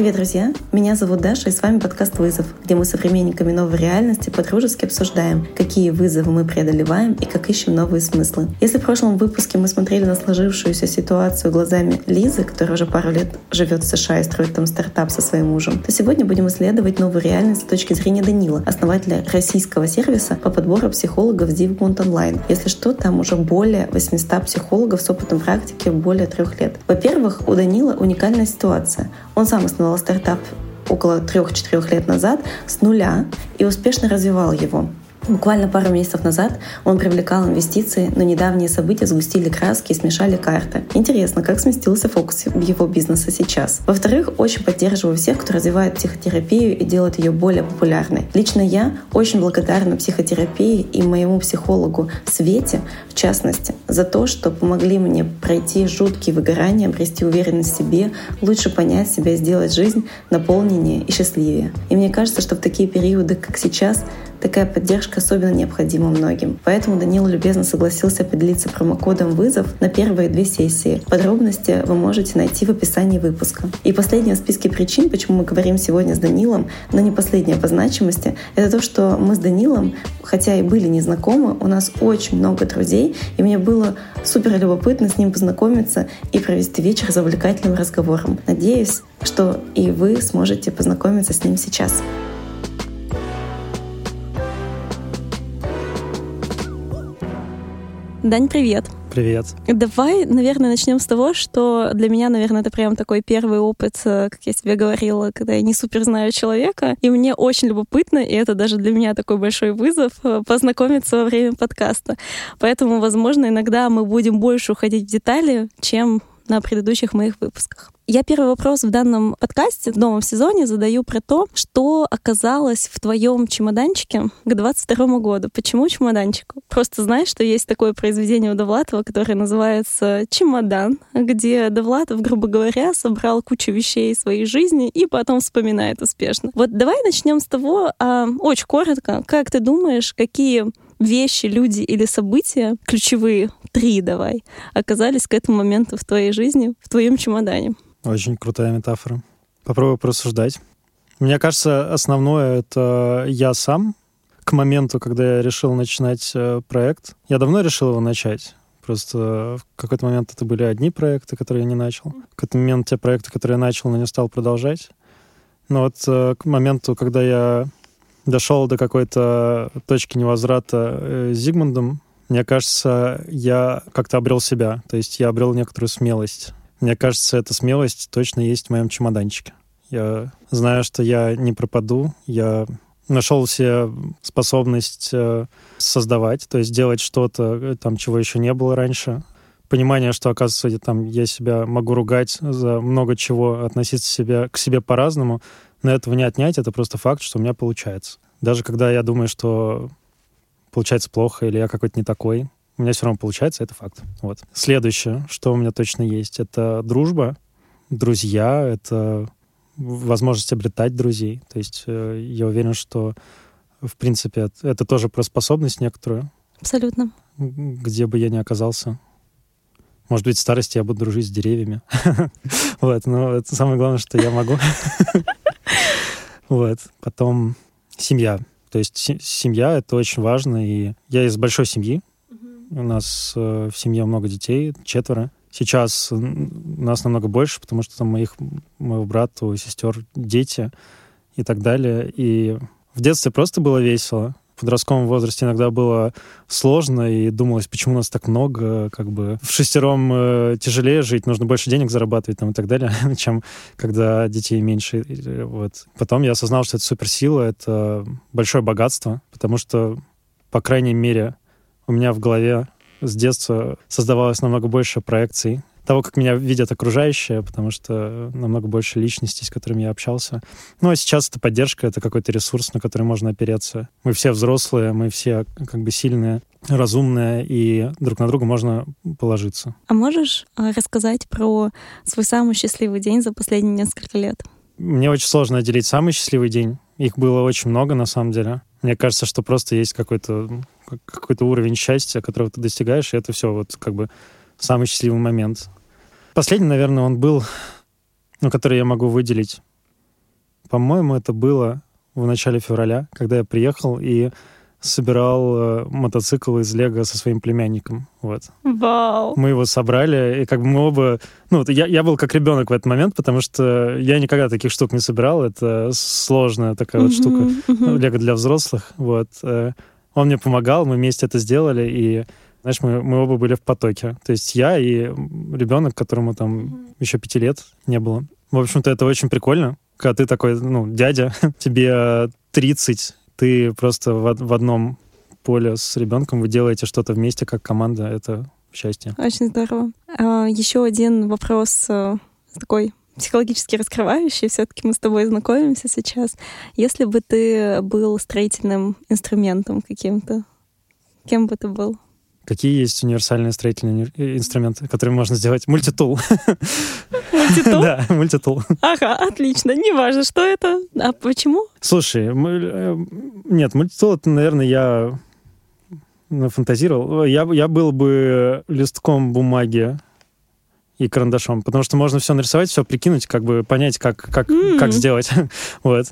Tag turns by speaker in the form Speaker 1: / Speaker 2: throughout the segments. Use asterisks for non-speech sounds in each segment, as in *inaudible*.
Speaker 1: Привет, друзья! Меня зовут Даша, и с вами подкаст «Вызов», где мы современниками новой реальности подружески обсуждаем, какие вызовы мы преодолеваем и как ищем новые смыслы. Если в прошлом выпуске мы смотрели на сложившуюся ситуацию глазами Лизы, которая уже пару лет живет в США и строит там стартап со своим мужем, то сегодня будем исследовать новую реальность с точки зрения Данила, основателя российского сервиса по подбору психологов Zivmont Online. Если что, там уже более 800 психологов с опытом практики более трех лет. Во-первых, у Данила уникальная ситуация. Он сам основал стартап около 3-4 лет назад с нуля и успешно развивал его. Буквально пару месяцев назад он привлекал инвестиции, но недавние события сгустили краски и смешали карты. Интересно, как сместился фокус его бизнеса сейчас. Во-вторых, очень поддерживаю всех, кто развивает психотерапию и делает ее более популярной. Лично я очень благодарна психотерапии и моему психологу Свете, в частности, за то, что помогли мне пройти жуткие выгорания, обрести уверенность в себе, лучше понять себя и сделать жизнь наполненнее и счастливее. И мне кажется, что в такие периоды, как сейчас, Такая поддержка особенно необходима многим. Поэтому Данил любезно согласился поделиться промокодом «Вызов» на первые две сессии. Подробности вы можете найти в описании выпуска. И последняя в списке причин, почему мы говорим сегодня с Данилом, но не последняя по значимости, это то, что мы с Данилом, хотя и были незнакомы, у нас очень много друзей, и мне было супер любопытно с ним познакомиться и провести вечер за увлекательным разговором. Надеюсь, что и вы сможете познакомиться с ним сейчас. Дань, привет.
Speaker 2: Привет.
Speaker 1: Давай, наверное, начнем с того, что для меня, наверное, это прям такой первый опыт, э, как я тебе говорила, когда я не супер знаю человека. И мне очень любопытно, и это даже для меня такой большой вызов, э, познакомиться во время подкаста. Поэтому, возможно, иногда мы будем больше уходить в детали, чем на предыдущих моих выпусках. Я первый вопрос в данном подкасте, в новом сезоне задаю про то, что оказалось в твоем чемоданчике к 22 году. Почему чемоданчик? Просто знаешь, что есть такое произведение у Довлатова, которое называется «Чемодан», где Довлатов, грубо говоря, собрал кучу вещей своей жизни и потом вспоминает успешно. Вот давай начнем с того, а, очень коротко, как ты думаешь, какие вещи, люди или события, ключевые, три давай, оказались к этому моменту в твоей жизни, в твоем чемодане?
Speaker 2: Очень крутая метафора. Попробую просуждать. Мне кажется, основное — это я сам. К моменту, когда я решил начинать э, проект, я давно решил его начать. Просто в какой-то момент это были одни проекты, которые я не начал. В какой-то момент те проекты, которые я начал, но не стал продолжать. Но вот э, к моменту, когда я дошел до какой-то точки невозврата э, с Зигмундом, мне кажется, я как-то обрел себя. То есть я обрел некоторую смелость. Мне кажется, эта смелость точно есть в моем чемоданчике. Я знаю, что я не пропаду. Я нашел себе способность э, создавать, то есть делать что-то, э, там, чего еще не было раньше. Понимание, что, оказывается, там, я себя могу ругать за много чего, относиться себя, к себе по-разному, но этого не отнять, это просто факт, что у меня получается. Даже когда я думаю, что получается плохо или я какой-то не такой, у меня все равно получается, это факт. Вот. Следующее, что у меня точно есть, это дружба, друзья, это возможность обретать друзей. То есть э, я уверен, что, в принципе, это тоже про способность некоторую.
Speaker 1: Абсолютно.
Speaker 2: Где бы я ни оказался. Может быть, в старости я буду дружить с деревьями. *laughs* Вот, но это самое главное, что я могу. *laughs* Вот. Потом семья. То есть семья — это очень важно. И я из большой семьи. У нас э, в семье много детей, четверо. Сейчас нас намного больше, потому что там моих, моего брата, сестер дети и так далее. И в детстве просто было весело в подростковом возрасте иногда было сложно, и думалось, почему нас так много, как бы в шестером э, тяжелее жить, нужно больше денег зарабатывать там, и так далее, *laughs* чем когда детей меньше. Вот. Потом я осознал, что это суперсила, это большое богатство, потому что, по крайней мере, у меня в голове с детства создавалось намного больше проекций того, как меня видят окружающие, потому что намного больше личностей, с которыми я общался. Ну, а сейчас это поддержка, это какой-то ресурс, на который можно опереться. Мы все взрослые, мы все как бы сильные, разумные, и друг на друга можно положиться.
Speaker 1: А можешь а, рассказать про свой самый счастливый день за последние несколько лет?
Speaker 2: Мне очень сложно отделить самый счастливый день. Их было очень много, на самом деле. Мне кажется, что просто есть какой-то какой-то уровень счастья, которого ты достигаешь, и это все вот как бы самый счастливый момент. Последний, наверное, он был, ну, который я могу выделить. По-моему, это было в начале февраля, когда я приехал и собирал э, мотоцикл из Лего со своим племянником. Вот.
Speaker 1: Вау!
Speaker 2: Мы его собрали, и как бы мы оба... Ну, я, я был как ребенок в этот момент, потому что я никогда таких штук не собирал. Это сложная такая вот штука. Лего для взрослых. Вот. Э, он мне помогал, мы вместе это сделали, и знаешь, мы, мы оба были в потоке. То есть я и ребенок, которому там еще пяти лет не было. В общем-то, это очень прикольно, когда ты такой, ну, дядя, *laughs* тебе 30, ты просто в, в одном поле с ребенком, вы делаете что-то вместе как команда, это счастье.
Speaker 1: Очень здорово. А, еще один вопрос а, такой психологически раскрывающий, все-таки мы с тобой знакомимся сейчас. Если бы ты был строительным инструментом каким-то, кем бы ты был?
Speaker 2: Какие есть универсальные строительные э, инструменты, которые можно сделать? Мультитул.
Speaker 1: Мультитул? *laughs*
Speaker 2: Да, мультитул.
Speaker 1: Ага, отлично. Не важно, что это. А почему?
Speaker 2: Слушай, э, нет, мультитул, это, наверное, я нафантазировал. Я, я был бы листком бумаги и карандашом, потому что можно все нарисовать, все прикинуть, как бы понять, как, как, mm. как сделать. *laughs* вот.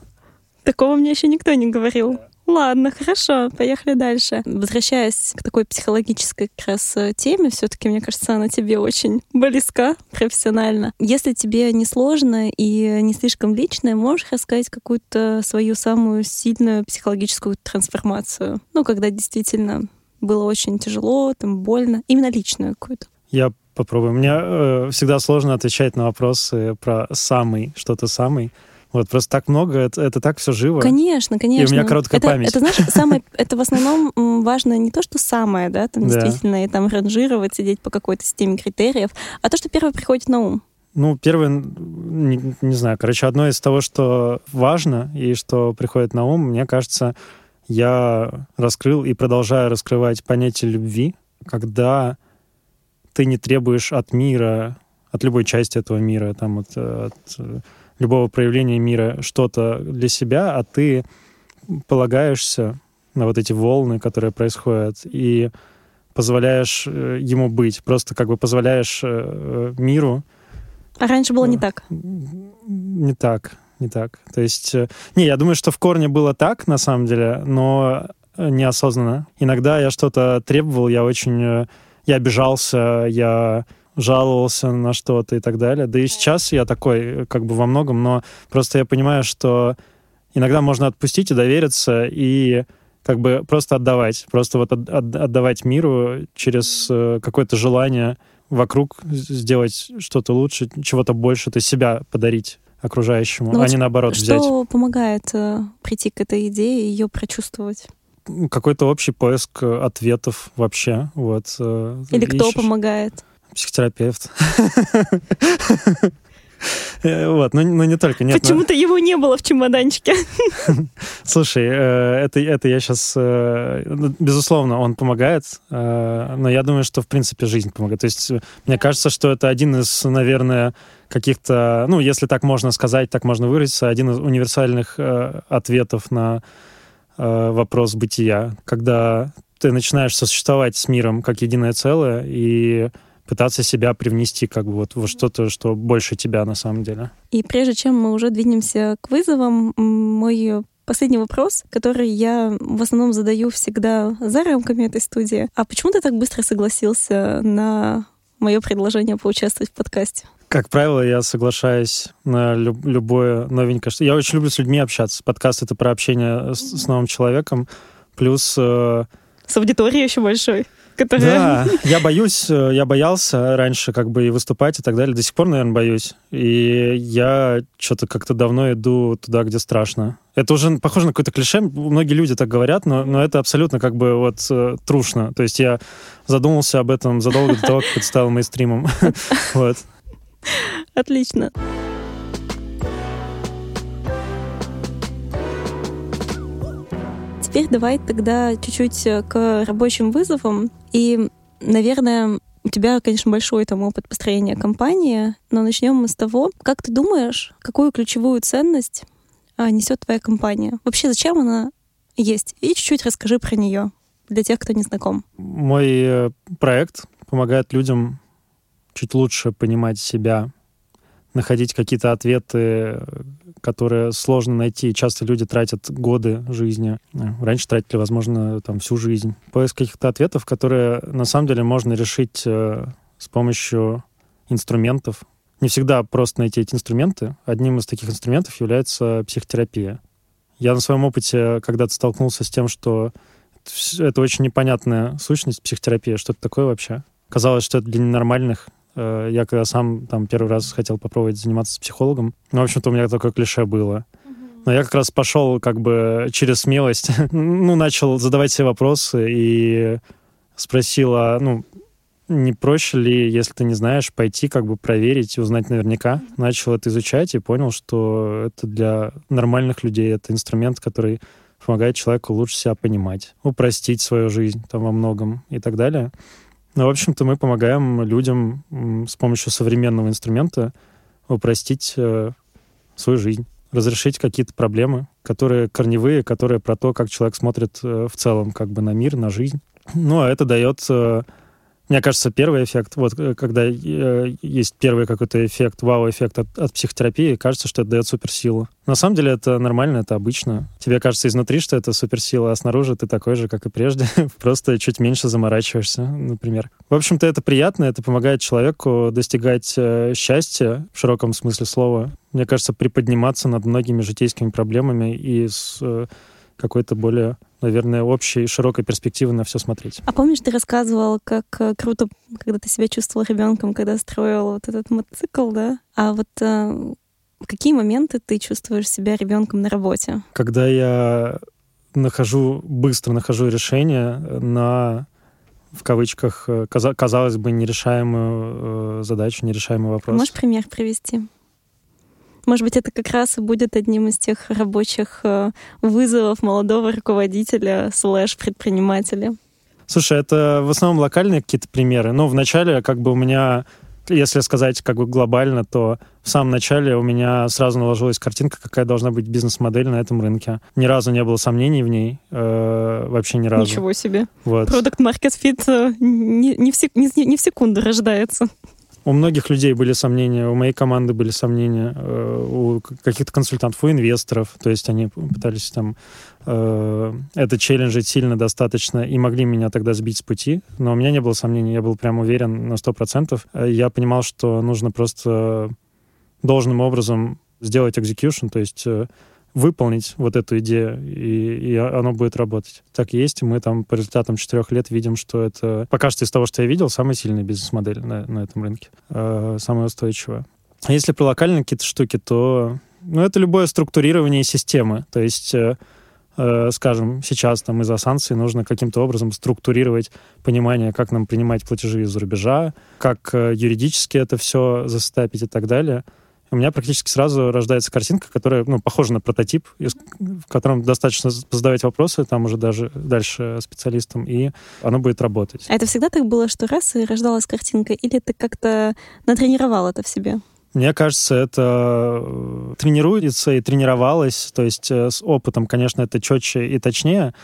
Speaker 1: Такого мне еще никто не говорил. Ладно, хорошо, поехали дальше. Возвращаясь к такой психологической как раз э, теме, все таки мне кажется, она тебе очень близка профессионально. Если тебе не сложно и не слишком личное, можешь рассказать какую-то свою самую сильную психологическую трансформацию? Ну, когда действительно было очень тяжело, там больно, именно личную какую-то.
Speaker 2: Я попробую. Мне э, всегда сложно отвечать на вопросы про самый, что-то самый. Вот просто так много, это, это так все живо.
Speaker 1: Конечно, конечно.
Speaker 2: И у меня короткая
Speaker 1: это,
Speaker 2: память.
Speaker 1: Это, знаешь, самое, *laughs* это в основном важно не то, что самое, да, там да. действительно, и там ранжировать, сидеть по какой-то системе критериев, а то, что первое приходит на ум.
Speaker 2: Ну, первое, не, не знаю, короче, одно из того, что важно и что приходит на ум, мне кажется, я раскрыл и продолжаю раскрывать понятие любви, когда ты не требуешь от мира, от любой части этого мира, там, от, от любого проявления мира что-то для себя, а ты полагаешься на вот эти волны, которые происходят, и позволяешь э, ему быть, просто как бы позволяешь э, миру.
Speaker 1: А раньше было не так?
Speaker 2: Не так, не так. То есть, э, не, я думаю, что в корне было так, на самом деле, но неосознанно. Иногда я что-то требовал, я очень, я обижался, я жаловался на что-то и так далее. Да и сейчас я такой, как бы во многом, но просто я понимаю, что иногда можно отпустить и довериться, и как бы просто отдавать, просто вот от, от, отдавать миру через э, какое-то желание вокруг сделать что-то лучше, чего-то больше, то есть себя подарить окружающему, ну, а не наоборот
Speaker 1: что
Speaker 2: взять.
Speaker 1: Что помогает э, прийти к этой идее и ее прочувствовать?
Speaker 2: Какой-то общий поиск ответов вообще. Вот,
Speaker 1: э, Или ищешь. кто помогает?
Speaker 2: Психотерапевт. Э, вот, но, но не только. Нет,
Speaker 1: Почему-то но... его не было в чемоданчике.
Speaker 2: Слушай, э, это, это я сейчас... Э, ну, безусловно, он помогает, но я думаю, что, в принципе, жизнь помогает. То есть мне кажется, что это один из, наверное, каких-то... Ну, если так можно сказать, так можно выразиться, один из универсальных ответов на вопрос бытия, когда ты начинаешь сосуществовать с миром как единое целое, и пытаться себя привнести как бы вот во что-то, что больше тебя на самом деле.
Speaker 1: И прежде чем мы уже двинемся к вызовам, мой последний вопрос, который я в основном задаю всегда за рамками этой студии. А почему ты так быстро согласился на мое предложение поучаствовать в подкасте?
Speaker 2: Как правило, я соглашаюсь на люб- любое новенькое. Я очень люблю с людьми общаться. Подкаст — это про общение с, с новым человеком. Плюс... Э...
Speaker 1: С аудиторией еще большой
Speaker 2: которая... Да, я боюсь, э, я боялся раньше как бы и выступать и так далее. До сих пор, наверное, боюсь. И я что-то как-то давно иду туда, где страшно. Это уже похоже на какое-то клише. Многие люди так говорят, но, но это абсолютно как бы вот э, трушно. То есть я задумался об этом задолго до того, как это стало мейнстримом. *laughs* Вот.
Speaker 1: Отлично. Теперь давай тогда чуть-чуть э, к рабочим вызовам. И, наверное, у тебя, конечно, большой там опыт построения компании, но начнем мы с того, как ты думаешь, какую ключевую ценность а, несет твоя компания? Вообще, зачем она есть? И чуть-чуть расскажи про нее для тех, кто не знаком.
Speaker 2: Мой э, проект помогает людям чуть лучше понимать себя, находить какие-то ответы, которые сложно найти. Часто люди тратят годы жизни. Раньше тратили, возможно, там всю жизнь. Поиск каких-то ответов, которые на самом деле можно решить э, с помощью инструментов. Не всегда просто найти эти инструменты. Одним из таких инструментов является психотерапия. Я на своем опыте когда-то столкнулся с тем, что это очень непонятная сущность психотерапия. Что это такое вообще? Казалось, что это для ненормальных. Э, я когда сам там первый раз хотел попробовать заниматься с психологом, ну, в общем-то, у меня такое клише было. Но я как раз пошел как бы через смелость, *laughs* ну, начал задавать себе вопросы и спросил, а, ну, не проще ли, если ты не знаешь, пойти как бы проверить и узнать наверняка? Начал это изучать и понял, что это для нормальных людей, это инструмент, который помогает человеку лучше себя понимать, упростить свою жизнь там во многом и так далее. Ну, в общем-то, мы помогаем людям с помощью современного инструмента упростить э, свою жизнь, разрешить какие-то проблемы, которые корневые, которые про то, как человек смотрит э, в целом как бы на мир, на жизнь. Ну, а это дает э, мне кажется, первый эффект, вот э, когда э, есть первый какой-то эффект, вау-эффект от, от психотерапии, кажется, что это дает суперсилу. На самом деле это нормально, это обычно. Тебе кажется изнутри, что это суперсила, а снаружи ты такой же, как и прежде, *laughs* просто чуть меньше заморачиваешься, например. В общем-то, это приятно, это помогает человеку достигать э, счастья в широком смысле слова. Мне кажется, приподниматься над многими житейскими проблемами и с э, какой-то более наверное, общей широкой перспективы на все смотреть.
Speaker 1: А помнишь, ты рассказывал, как э, круто, когда ты себя чувствовал ребенком, когда строил вот этот мотоцикл, да? А вот э, в какие моменты ты чувствуешь себя ребенком на работе?
Speaker 2: Когда я нахожу, быстро нахожу решение на в кавычках, э, казалось бы, нерешаемую задачу, нерешаемый вопрос.
Speaker 1: Можешь пример привести? Может быть, это как раз и будет одним из тех рабочих э, вызовов молодого руководителя слэш-предпринимателя.
Speaker 2: Слушай, это в основном локальные какие-то примеры. Ну, вначале как бы у меня если сказать как бы глобально, то в самом начале у меня сразу наложилась картинка, какая должна быть бизнес-модель на этом рынке. Ни разу не было сомнений в ней, э, вообще ни разу.
Speaker 1: Ничего себе. Вот. Fit э, не, не, в, не, не в секунду рождается.
Speaker 2: У многих людей были сомнения, у моей команды были сомнения, э, у каких-то консультантов, у инвесторов. То есть они пытались там э, это челленджить сильно достаточно и могли меня тогда сбить с пути. Но у меня не было сомнений, я был прям уверен на 100%. Э, я понимал, что нужно просто должным образом сделать execution, то есть выполнить вот эту идею, и, и оно будет работать. Так и есть, и мы там по результатам четырех лет видим, что это пока что из того, что я видел, самая сильная бизнес-модель на, на этом рынке, э, самая устойчивая. Если про локальные какие-то штуки, то ну, это любое структурирование системы. То есть, э, э, скажем, сейчас там из-за санкций нужно каким-то образом структурировать понимание, как нам принимать платежи из-за рубежа, как э, юридически это все застапить и так далее у меня практически сразу рождается картинка, которая ну, похожа на прототип, в котором достаточно задавать вопросы, там уже даже дальше специалистам, и оно будет работать.
Speaker 1: А это всегда так было, что раз и рождалась картинка, или ты как-то натренировал это в себе?
Speaker 2: Мне кажется, это э, тренируется и тренировалось, то есть э, с опытом, конечно, это четче и точнее,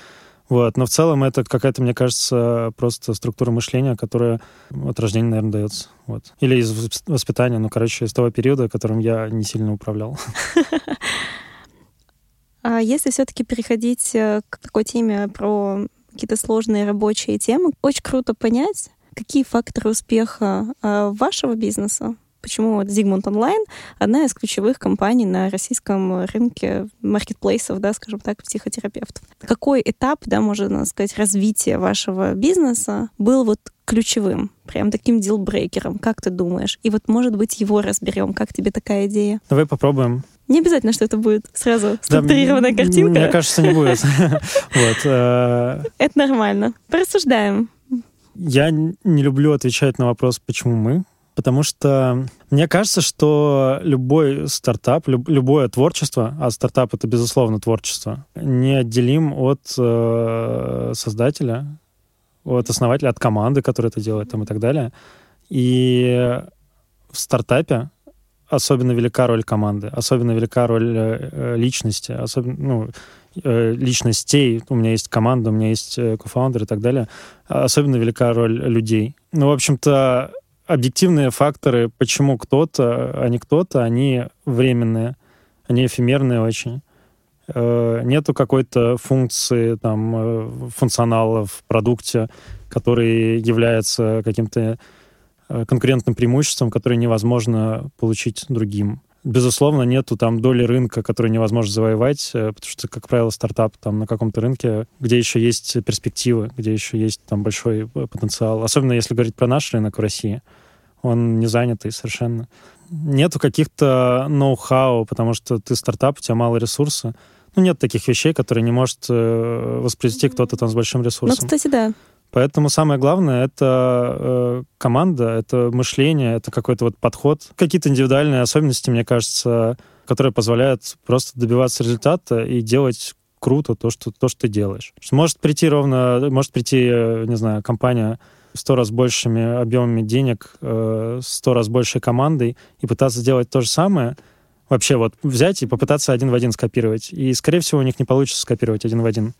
Speaker 2: вот. Но в целом это какая-то, мне кажется, просто структура мышления, которая от рождения, наверное, дается. Вот. Или из воспитания, ну, короче, из того периода, которым я не сильно управлял. *laughs*
Speaker 1: А если все-таки переходить э, к такой теме про какие-то сложные рабочие темы, очень круто понять, какие факторы успеха э, вашего бизнеса почему вот Zigmund Online одна из ключевых компаний на российском рынке маркетплейсов, да, скажем так, психотерапевтов. Какой этап, да, можно сказать, развития вашего бизнеса был вот ключевым, прям таким дилбрейкером, как ты думаешь? И вот, может быть, его разберем. Как тебе такая идея?
Speaker 2: Давай попробуем.
Speaker 1: Не обязательно, что это будет сразу структурированная да, картинка.
Speaker 2: Мне кажется, не будет. *laughs* Э,
Speaker 1: это нормально. Порассуждаем.
Speaker 2: Я не люблю отвечать на вопрос, почему мы. Потому что мне кажется, что любой стартап, люб, любое творчество, а стартап это безусловно творчество, неотделим от э, создателя, от основателя, от команды, которая это делает там, и так далее. И в стартапе особенно велика роль команды, особенно велика роль э, личности, особенно, ну, э, личностей. У меня есть команда, у меня есть э, кофаундер и так далее. Особенно велика роль людей. Ну, в общем-то, объективные факторы, почему кто-то, а не кто-то, они временные, они эфемерные очень. Э, нету какой-то функции, там, э, функционала в продукте, который является каким-то э, конкурентным преимуществом, которое невозможно получить другим. Безусловно, нету там доли рынка, которую невозможно завоевать, потому что, как правило, стартап там на каком-то рынке, где еще есть перспективы, где еще есть там большой потенциал. Особенно если говорить про наш рынок в России. Он не занятый совершенно. Нету каких-то ноу-хау, потому что ты стартап, у тебя мало ресурса ну, нет таких вещей, которые не может э, воспроизвести кто-то там с большим ресурсом.
Speaker 1: Ну, кстати, да.
Speaker 2: Поэтому самое главное — это э, команда, это мышление, это какой-то вот подход, какие-то индивидуальные особенности, мне кажется, которые позволяют просто добиваться результата и делать круто то, что, то, что ты делаешь. Может прийти ровно, может прийти, э, не знаю, компания сто раз большими объемами денег, э, сто раз большей командой и пытаться сделать то же самое — вообще вот взять и попытаться один в один скопировать. И, скорее всего, у них не получится скопировать один в один.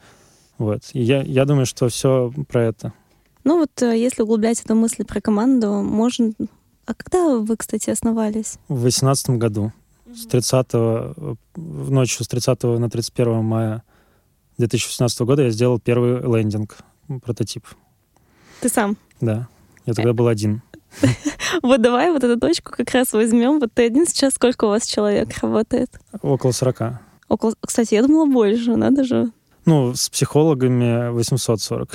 Speaker 2: Вот. И я, я думаю, что все про это.
Speaker 1: Ну вот, э, если углублять эту мысль про команду, можно... А когда вы, кстати, основались?
Speaker 2: В 2018 году. Mm-hmm. С 30 в ночью с 30 на 31 мая 2018 года я сделал первый лендинг, прототип.
Speaker 1: Ты сам?
Speaker 2: Да. Я тогда был один. *laughs*
Speaker 1: Вот давай вот эту точку как раз возьмем. Вот ты один сейчас, сколько у вас человек работает?
Speaker 2: Около 40.
Speaker 1: Около... Кстати, я думала больше, надо же.
Speaker 2: Ну, с психологами 840.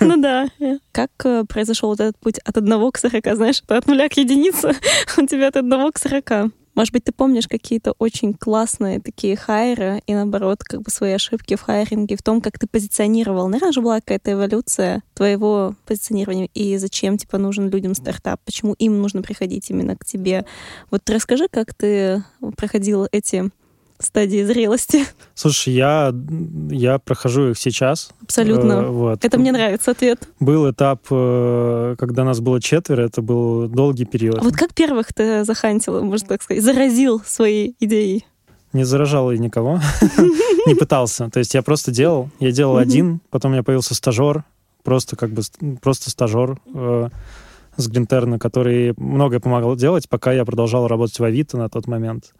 Speaker 1: Ну да. Как э, произошел вот этот путь от одного к 40? Знаешь, от нуля к единице, *laughs* у тебя от одного к 40. Может быть, ты помнишь какие-то очень классные такие хайры и, наоборот, как бы свои ошибки в хайринге, в том, как ты позиционировал. Наверное же была какая-то эволюция твоего позиционирования и зачем, типа, нужен людям стартап, почему им нужно приходить именно к тебе. Вот расскажи, как ты проходил эти стадии зрелости?
Speaker 2: Слушай, я, я прохожу их сейчас.
Speaker 1: Абсолютно. Э, вот. Это мне нравится ответ.
Speaker 2: Был этап, э, когда нас было четверо, это был долгий период.
Speaker 1: А вот как первых ты захантил, можно так сказать, заразил своей идеей?
Speaker 2: Не заражал и никого, *laughs* не пытался. То есть я просто делал, я делал один, потом у меня появился стажер, просто как бы просто стажер э, с Гринтерна, который многое помогал делать, пока я продолжал работать в Авито на тот момент.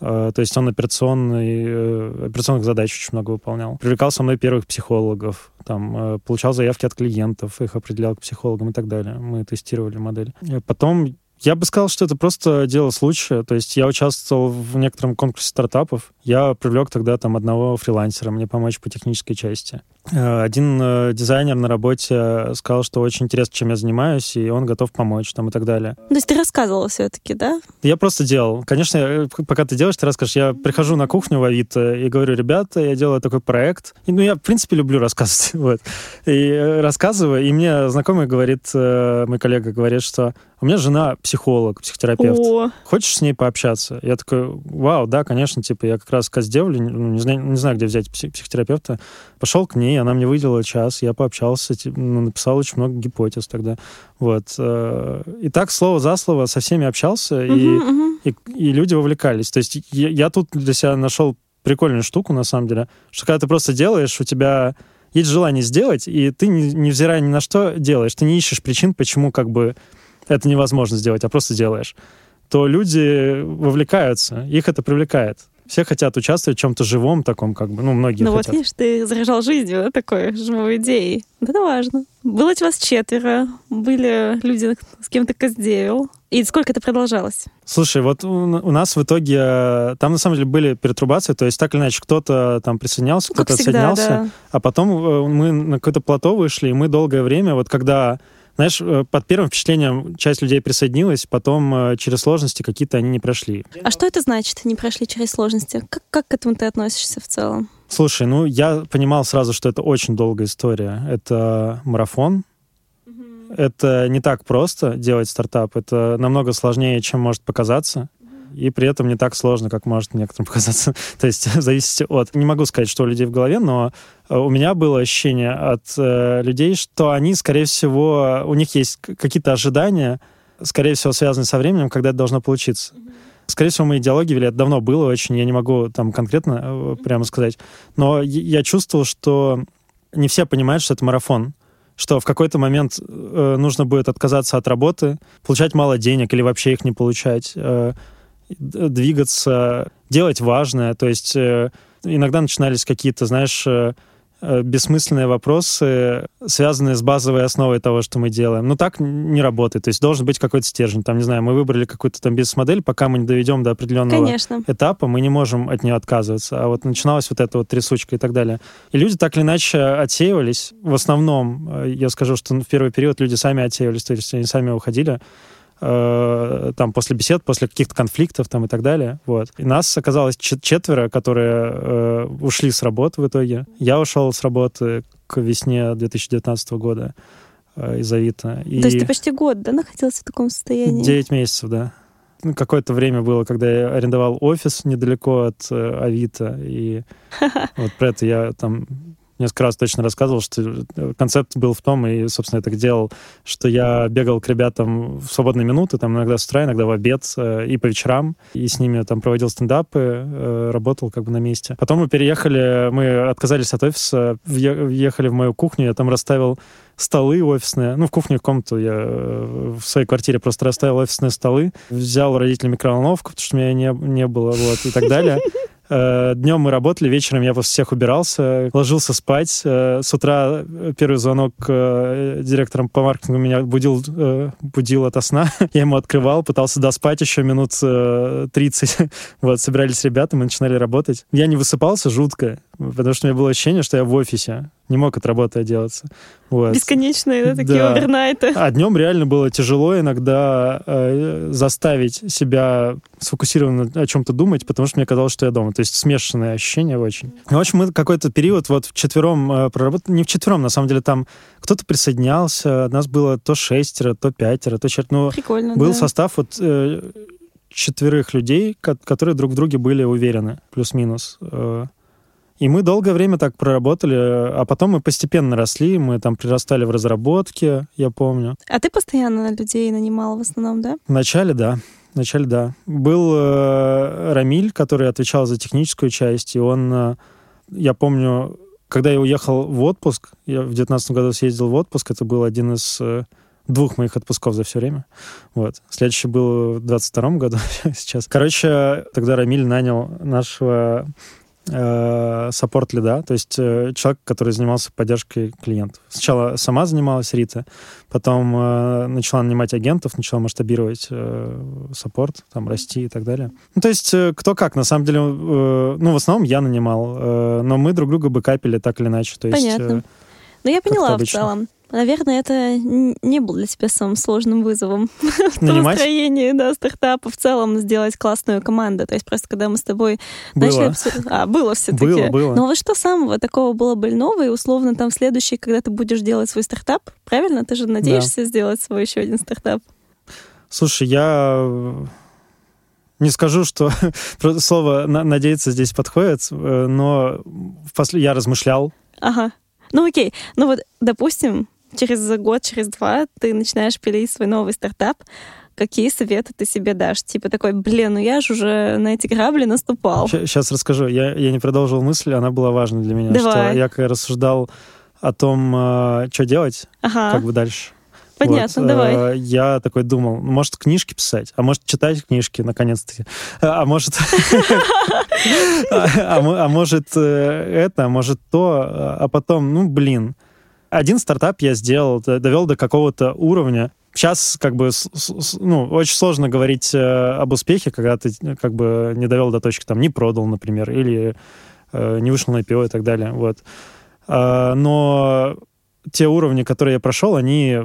Speaker 2: Э, то есть он операционный, э, операционных задач очень много выполнял. Привлекал со мной первых психологов, там, э, получал заявки от клиентов, их определял к психологам и так далее. Мы тестировали модель. Потом я бы сказал, что это просто дело случая. То есть я участвовал в некотором конкурсе стартапов. Я привлек тогда там одного фрилансера мне помочь по технической части. Э, один э, дизайнер на работе сказал, что очень интересно, чем я занимаюсь, и он готов помочь там и так далее.
Speaker 1: То есть ты рассказывал все-таки, да?
Speaker 2: Я просто делал. Конечно, э, пока ты делаешь, ты расскажешь. Я прихожу на кухню в Авито и говорю, ребята, я делаю такой проект. И, ну, я, в принципе, люблю рассказывать. *laughs* Вот. И рассказываю, и мне знакомый говорит, мой коллега говорит, что у меня жена психолог, психотерапевт. О. Хочешь с ней пообщаться? Я такой, вау, да, конечно, типа, я как раз каздевлю, ну, не знаю, не знаю, где взять психотерапевта. Пошел к ней, она мне выделила час, я пообщался, типа, ну, написал очень много гипотез тогда. Вот. Э, и так слово за слово со всеми общался, uh-huh, и, uh-huh. И, и люди вовлекались. То есть я, я тут для себя нашел прикольную штуку, на самом деле, что когда ты просто делаешь, у тебя есть желание сделать, и ты, невзирая ни на что, делаешь. Ты не ищешь причин, почему как бы это невозможно сделать, а просто делаешь, то люди вовлекаются, их это привлекает. Все хотят участвовать в чем-то живом таком, как бы, ну, многие
Speaker 1: Ну
Speaker 2: хотят.
Speaker 1: вот, видишь, ты заражал жизнью, да, такой, живой идеей. Это важно. Было у вас четверо, были люди, с кем ты каздевил. И сколько это продолжалось?
Speaker 2: Слушай, вот у, у нас в итоге, э, там на самом деле были перетрубации, то есть так или иначе кто-то там присоединялся, ну, кто-то отсоединялся, да. а потом э, мы на какое-то плато вышли, и мы долгое время, вот когда знаешь, э, под первым впечатлением часть людей присоединилась, потом э, через сложности какие-то они не прошли.
Speaker 1: А что это значит, не прошли через сложности? Как, как к этому ты относишься в целом?
Speaker 2: Слушай, ну я понимал сразу, что это очень долгая история. Это марафон, это не так просто делать стартап. Это намного сложнее, чем может показаться и при этом не так сложно, как может некоторым *laughs* показаться. То есть зависит от... Не могу сказать, что у людей в голове, но э, у меня было ощущение от э, людей, что они, скорее всего, у них есть какие-то ожидания, скорее всего, связанные со временем, когда это должно получиться. Скорее всего, мои идеологии или это давно было очень, я не могу там конкретно э, прямо сказать, но я чувствовал, что не все понимают, что это марафон. что в какой-то момент э, нужно будет отказаться от работы, получать мало денег или вообще их не получать, э, двигаться, делать важное. То есть э, иногда начинались какие-то, знаешь, э, Э, бессмысленные вопросы, связанные с базовой основой того, что мы делаем. Ну, так не работает. То есть должен быть какой-то стержень. Там, не знаю, мы выбрали какую-то там бизнес-модель, пока мы не доведем до определенного
Speaker 1: Конечно.
Speaker 2: этапа, мы не можем от нее отказываться. А вот начиналась вот эта вот трясучка и так далее. И люди так или иначе отсеивались. В основном, я скажу, что в первый период люди сами отсеивались, то есть они сами уходили э, там после бесед, после каких-то конфликтов там и так далее. Вот. И нас оказалось четверо, которые э, ушли с работы в итоге. Я ушел с работы к весне 2019 года э, из Авито.
Speaker 1: И То есть ты почти год, да, находился в таком состоянии?
Speaker 2: Девять месяцев, да. Ну, какое-то время было, когда я арендовал офис недалеко от э, Авито, и *laughs* вот про это я там несколько раз точно рассказывал, что э, концепт был в том, и, собственно, я так делал, что я бегал к ребятам в свободные минуты, там иногда с утра, иногда в обед, э, и по вечерам, и с ними там проводил стендапы, э, работал как бы на месте. Потом мы переехали, мы отказались от офиса, въехали в мою кухню, я там расставил столы офисные. Ну, в кухне, в комнату я в своей квартире просто расставил офисные столы, взял у микроволновку, потому что у меня не, не было, вот, и так далее. Э, Днем мы работали, вечером я после всех убирался, ложился спать. Э, с утра первый звонок э, директором по маркетингу меня будил, будил ото сна. *laughs* Я ему открывал, пытался доспать еще минут 30. *laughs* Вот, собирались ребята, мы начинали работать. Я не высыпался жутко, потому что у меня было ощущение, что я в офисе. Не мог от работы отделаться. Вот.
Speaker 1: Бесконечные, да, такие да. овернайты.
Speaker 2: А днем реально было тяжело иногда э, заставить себя сфокусированно о чем-то думать, потому что мне казалось, что я дома. То есть смешанные ощущения очень. В общем, мы какой-то период вот вчетвером э, проработали, не вчетвером, на самом деле там кто-то присоединялся, нас было то шестеро, то пятеро, то четверо.
Speaker 1: Ну, Прикольно,
Speaker 2: был
Speaker 1: да.
Speaker 2: состав вот э, четверых людей, которые друг в друге были уверены, плюс-минус. Э, и мы долгое время так проработали, а потом мы постепенно росли, мы там прирастали в разработке, я помню.
Speaker 1: А ты постоянно людей нанимал в основном, да?
Speaker 2: Вначале, да. Вначале, да. Был э, Рамиль, который отвечал за техническую часть, и он, э, я помню, когда я уехал в отпуск, я в 19 году съездил в отпуск, это был один из э, двух моих отпусков за все время. Вот. Следующий был в 22 году *laughs* сейчас. Короче, тогда Рамиль нанял нашего support lead а, то есть э, человек, который занимался поддержкой клиентов. Сначала сама занималась Рита, потом э, начала нанимать агентов, начала масштабировать support, там, расти и так далее. Ну, то есть кто как, на самом деле, ну, в основном я нанимал, но мы друг друга бэкапили так или иначе. То
Speaker 1: Понятно.
Speaker 2: Есть,
Speaker 1: ну, я поняла в целом. Наверное, это не был для тебя самым сложным вызовом *laughs* в построении да, стартапа в целом сделать классную команду. То есть просто когда мы с тобой было. начали... А, было все-таки.
Speaker 2: Было, было.
Speaker 1: Но вот что самого такого было больного, и условно там следующий, когда ты будешь делать свой стартап, правильно? Ты же надеешься да. сделать свой еще один стартап.
Speaker 2: Слушай, я не скажу, что *laughs* слово «надеяться» здесь подходит, э, но я размышлял.
Speaker 1: Ага. Ну окей, ну вот, допустим, через год, через два ты начинаешь пилить свой новый стартап, какие советы ты себе дашь? Типа такой, блин, ну я же уже на эти грабли наступал.
Speaker 2: Сейчас расскажу. Я, я не продолжил мысль, она была важна для меня.
Speaker 1: Давай.
Speaker 2: Что я когда рассуждал о том, э, что делать,
Speaker 1: ага.
Speaker 2: как бы дальше.
Speaker 1: Понятно, вот, давай.
Speaker 2: Э, я такой думал, может, книжки писать, а может, читать книжки, наконец-таки. А может... *laughs* *laughs* А, а может э, это, а может то, а потом, ну, блин, один стартап я сделал, довел до какого-то уровня. Сейчас как бы ну, очень сложно говорить э, об успехе, когда ты как бы не довел до точки, там, не продал, например, или э, не вышел на IPO и так далее. Вот. А, но те уровни, которые я прошел, они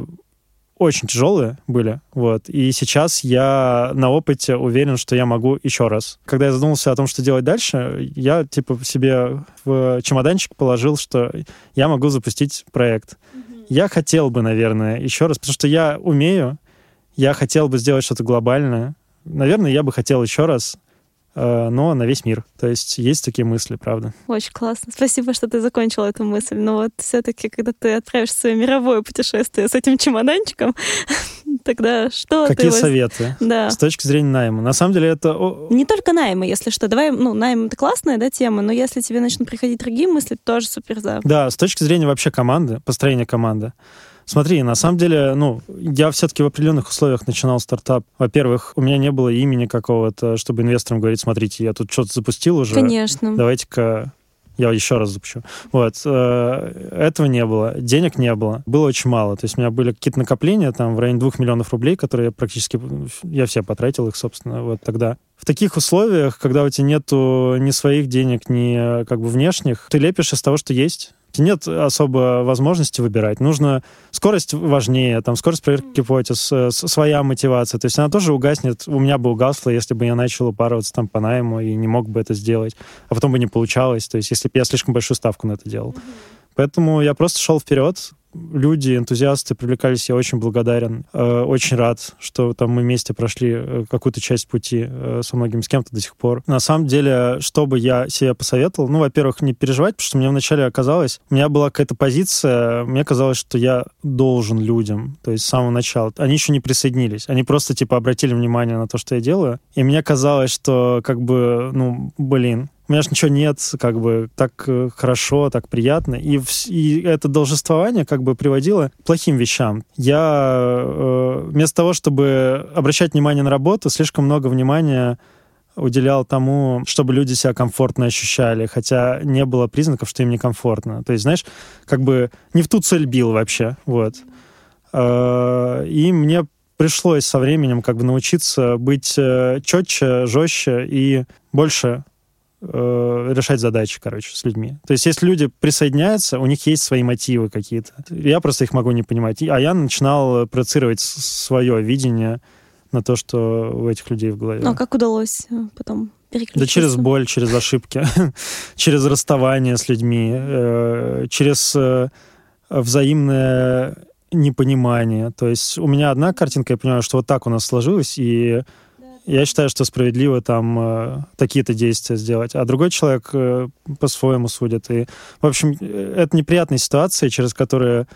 Speaker 2: очень тяжелые были, вот. И сейчас я на опыте уверен, что я могу еще раз. Когда я задумался о том, что делать дальше, я типа себе в чемоданчик положил, что я могу запустить проект. Mm-hmm. Я хотел бы, наверное, еще раз, потому что я умею, я хотел бы сделать что-то глобальное. Наверное, я бы хотел еще раз но на весь мир. То есть есть такие мысли, правда.
Speaker 1: Очень классно. Спасибо, что ты закончила эту мысль. Но вот все-таки, когда ты отправишься в свое мировое путешествие с этим чемоданчиком, *laughs* тогда что
Speaker 2: Какие
Speaker 1: ты...
Speaker 2: советы?
Speaker 1: Да.
Speaker 2: С точки зрения найма. На самом деле это...
Speaker 1: Не только найма, если что. Давай, ну, найм — это классная, да, тема, но если тебе начнут приходить другие мысли, тоже супер за.
Speaker 2: Да, с точки зрения вообще команды, построения команды. Смотри, на самом деле, ну, я все-таки в определенных условиях начинал стартап. Во-первых, у меня не было имени какого-то, чтобы инвесторам говорить, смотрите, я тут что-то запустил уже.
Speaker 1: Конечно.
Speaker 2: Давайте-ка я еще раз запущу. Вот. Э, этого не было. Денег не было. Было очень мало. То есть у меня были какие-то накопления там в районе двух миллионов рублей, которые я практически... Я все потратил их, собственно, вот тогда. В таких условиях, когда у тебя нету ни своих денег, ни как бы внешних, ты лепишь из того, что есть нет особо возможности выбирать. Нужно скорость важнее, там скорость проверки гипотез, э, своя мотивация. То есть она тоже угаснет. У меня бы угасла, если бы я начал упарываться там по найму и не мог бы это сделать, а потом бы не получалось. То есть если бы я слишком большую ставку на это делал. Поэтому я просто шел вперед, люди, энтузиасты привлекались, я очень благодарен, э, очень рад, что там мы вместе прошли э, какую-то часть пути э, со многими, с кем-то до сих пор. На самом деле, что бы я себе посоветовал, ну, во-первых, не переживать, потому что мне вначале оказалось, у меня была какая-то позиция, мне казалось, что я должен людям, то есть с самого начала. Они еще не присоединились, они просто, типа, обратили внимание на то, что я делаю, и мне казалось, что, как бы, ну, блин, у меня же ничего нет, как бы так э, хорошо, так приятно. И, и это должествование как бы приводило к плохим вещам. Я э, вместо того, чтобы обращать внимание на работу, слишком много внимания уделял тому, чтобы люди себя комфортно ощущали, хотя не было признаков, что им некомфортно. То есть, знаешь, как бы не в ту цель бил вообще, вот. Э, и мне пришлось со временем как бы научиться быть э, четче, жестче и больше э, решать задачи, короче, с людьми. То есть, если люди присоединяются, у них есть свои мотивы какие-то. Я просто их могу не понимать. А я начинал проецировать свое видение на то, что у этих людей в голове.
Speaker 1: Ну, а как удалось э, потом
Speaker 2: да через боль, через ошибки, *laughs* через расставание с людьми, э, через э, взаимное непонимание. То есть у меня одна картинка, я понимаю, что вот так у нас сложилось, и я считаю, что справедливо там э, такие-то действия сделать, а другой человек э, по-своему судит. И, в общем, э, это неприятные ситуации, через которые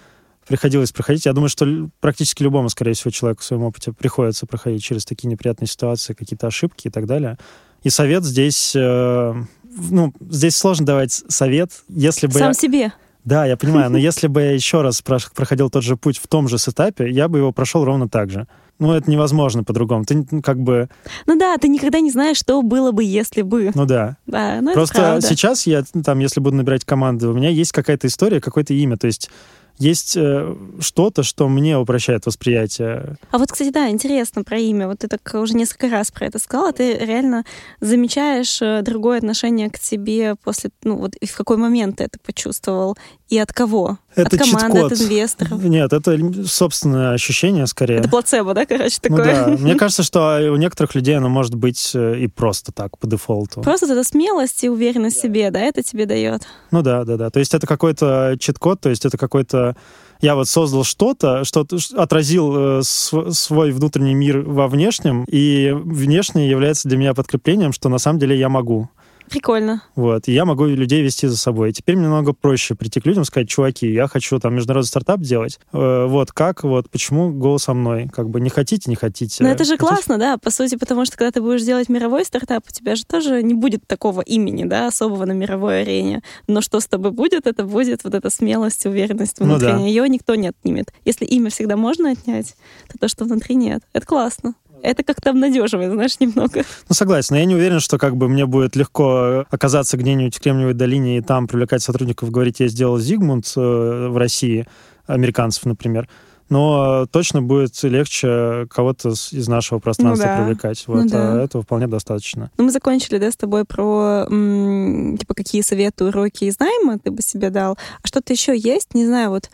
Speaker 2: приходилось проходить. Я думаю, что практически любому, скорее всего, человеку в своем опыте приходится проходить через такие неприятные ситуации, какие-то ошибки и так далее. И совет здесь... Э, ну, здесь сложно давать совет, если бы...
Speaker 1: Сам
Speaker 2: я...
Speaker 1: себе.
Speaker 2: Да, я понимаю, но *laughs* если бы я еще раз проходил тот же путь в том же сетапе, я бы его прошел ровно так же. Ну, это невозможно по-другому. Ты как бы...
Speaker 1: Ну да, ты никогда не знаешь, что было бы, если бы.
Speaker 2: Ну да.
Speaker 1: Да, ну
Speaker 2: Просто сейчас я, там, если буду набирать команды, у меня есть какая-то история, какое-то имя. То есть есть э, что-то, что мне упрощает восприятие.
Speaker 1: А вот, кстати, да, интересно про имя. Вот ты так уже несколько раз про это сказала. Ты реально замечаешь э, другое отношение к тебе после, ну вот и в какой момент ты это почувствовал и от кого?
Speaker 2: Это
Speaker 1: от команды, от инвесторов?
Speaker 2: Нет, это собственное ощущение скорее.
Speaker 1: Это плацебо, да, короче,
Speaker 2: ну
Speaker 1: такое?
Speaker 2: Ну да. *laughs* Мне кажется, что у некоторых людей оно может быть э, и просто так, по дефолту.
Speaker 1: Просто это смелость и уверенность в себе, да, это тебе дает?
Speaker 2: Ну да, да, да. То есть это какой-то чит-код, то есть это какой-то я вот создал что-то, что отразил э, свой внутренний мир во внешнем, и внешнее является для меня подкреплением, что на самом деле я могу.
Speaker 1: Прикольно.
Speaker 2: Вот. И я могу людей вести за собой. И теперь мне намного проще прийти к людям и сказать, чуваки, я хочу там международный стартап делать. Э, вот как, вот почему go со мной? Как бы не хотите, не хотите.
Speaker 1: Ну это же
Speaker 2: хотите?
Speaker 1: классно, да, по сути, потому что когда ты будешь делать мировой стартап, у тебя же тоже не будет такого имени, да, особого на мировой арене. Но что с тобой будет, это будет вот эта смелость, уверенность внутренняя. Ну, да. Ее никто не отнимет. Если имя всегда можно отнять, то то, что внутри нет. Это классно это как-то обнадеживает, знаешь, немного.
Speaker 2: Ну, согласен. Но я не уверен, что как бы мне будет легко оказаться где-нибудь в Кремниевой долине и там привлекать сотрудников, говорить, я сделал Зигмунд э, в России, американцев, например. Но точно будет легче кого-то из нашего пространства ну, да. привлекать. Вот, ну, да. а этого вполне достаточно.
Speaker 1: Ну, мы закончили, да, с тобой про, м- типа, какие советы, уроки из найма ты бы себе дал. А что-то еще есть? Не знаю, вот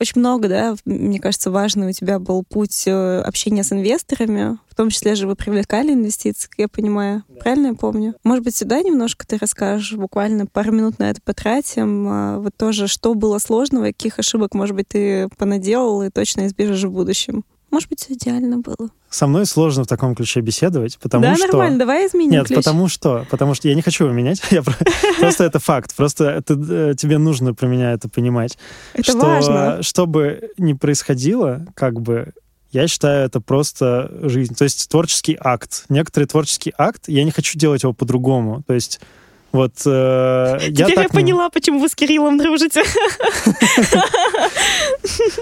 Speaker 1: очень много, да, мне кажется, важный у тебя был путь э, общения с инвесторами, в том числе же вы привлекали инвестиции, как я понимаю. Да. Правильно я помню? Может быть, сюда немножко ты расскажешь, буквально пару минут на это потратим. А, вот тоже, что было сложного, каких ошибок, может быть, ты понаделал и точно избежишь в будущем. Может быть, все идеально было.
Speaker 2: Со мной сложно в таком ключе беседовать, потому
Speaker 1: да,
Speaker 2: что...
Speaker 1: Да, нормально, давай изменим
Speaker 2: Нет,
Speaker 1: ключ.
Speaker 2: потому что... Потому что я не хочу его менять. *laughs* я Просто это факт. Просто э, тебе нужно про меня это понимать.
Speaker 1: Это важно.
Speaker 2: Что бы ни происходило, как бы Я считаю, это просто жизнь. То есть творческий акт. Некоторый творческий акт, я не хочу делать его по-другому. То есть вот,
Speaker 1: э, Теперь я, я поняла, почему вы с Кириллом дружите.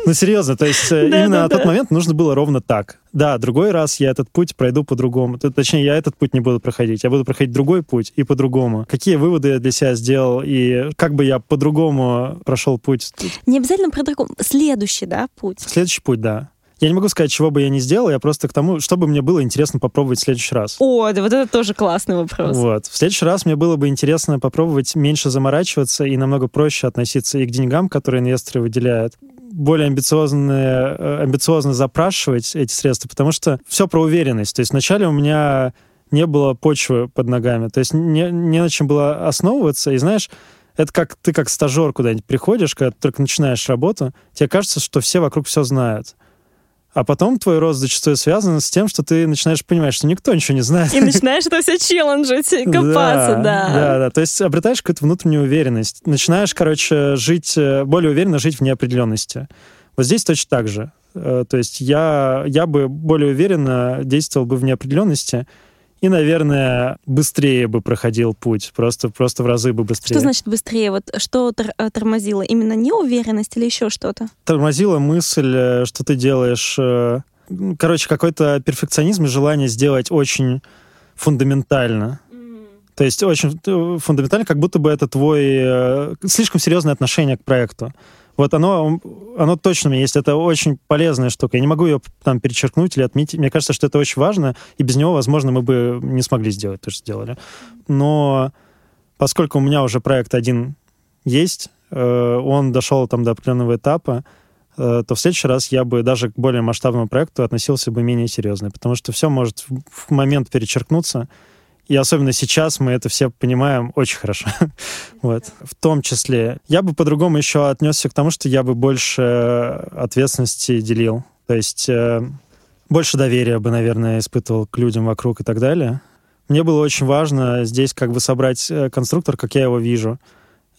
Speaker 2: Ну, серьезно, то есть э, именно на тот момент нужно было ровно так. Да, другой раз я этот путь пройду по-другому. Точнее, я этот путь не буду проходить. Я буду проходить другой путь и по-другому. Какие выводы я для себя сделал и как бы я по-другому прошел путь?
Speaker 1: Не обязательно про другому. Следующий, да, путь?
Speaker 2: Следующий путь, да. Я не могу сказать, чего бы я не сделал, я просто к тому, чтобы мне было интересно попробовать в следующий раз.
Speaker 1: О, да вот это тоже классный вопрос.
Speaker 2: Вот. В следующий раз мне было бы интересно попробовать меньше заморачиваться и намного проще относиться и к деньгам, которые инвесторы выделяют, более амбициозные, э, амбициозно запрашивать эти средства, потому что все про уверенность. То есть вначале у меня не было почвы под ногами, то есть не, не на чем было основываться, и знаешь, это как ты как стажер куда-нибудь приходишь, когда ты только начинаешь работу, тебе кажется, что все вокруг все знают. А потом твой рост зачастую связан с тем, что ты начинаешь понимать, что никто ничего не знает.
Speaker 1: И начинаешь это все челленджить, *laughs* копаться, да. Да,
Speaker 2: да. да. То есть обретаешь какую-то внутреннюю уверенность. Начинаешь, короче, жить, э, более уверенно жить в неопределенности. Вот здесь точно так же. Э, то есть я, я бы более уверенно действовал бы в неопределенности, и, наверное, быстрее бы проходил путь, просто, просто в разы бы быстрее.
Speaker 1: Что значит быстрее? Вот что э, тормозило? Именно неуверенность или еще что-то?
Speaker 2: Тормозила мысль, э, что ты делаешь... Э, короче, какой-то перфекционизм и желание сделать очень фундаментально. То есть очень фундаментально, как будто бы это твой слишком серьезное отношение к проекту. Вот оно, оно точно у меня есть. Это очень полезная штука. Я не могу ее там перечеркнуть или отметить. Мне кажется, что это очень важно, и без него, возможно, мы бы не смогли сделать то, что сделали. Но поскольку у меня уже проект один есть, э, он дошел там до определенного этапа, э, то в следующий раз я бы даже к более масштабному проекту относился бы менее серьезно, потому что все может в момент перечеркнуться, и особенно сейчас мы это все понимаем очень хорошо. *laughs* вот. В том числе. Я бы по-другому еще отнесся к тому, что я бы больше ответственности делил. То есть э, больше доверия бы, наверное, испытывал к людям вокруг и так далее. Мне было очень важно здесь как бы собрать э, конструктор, как я его вижу.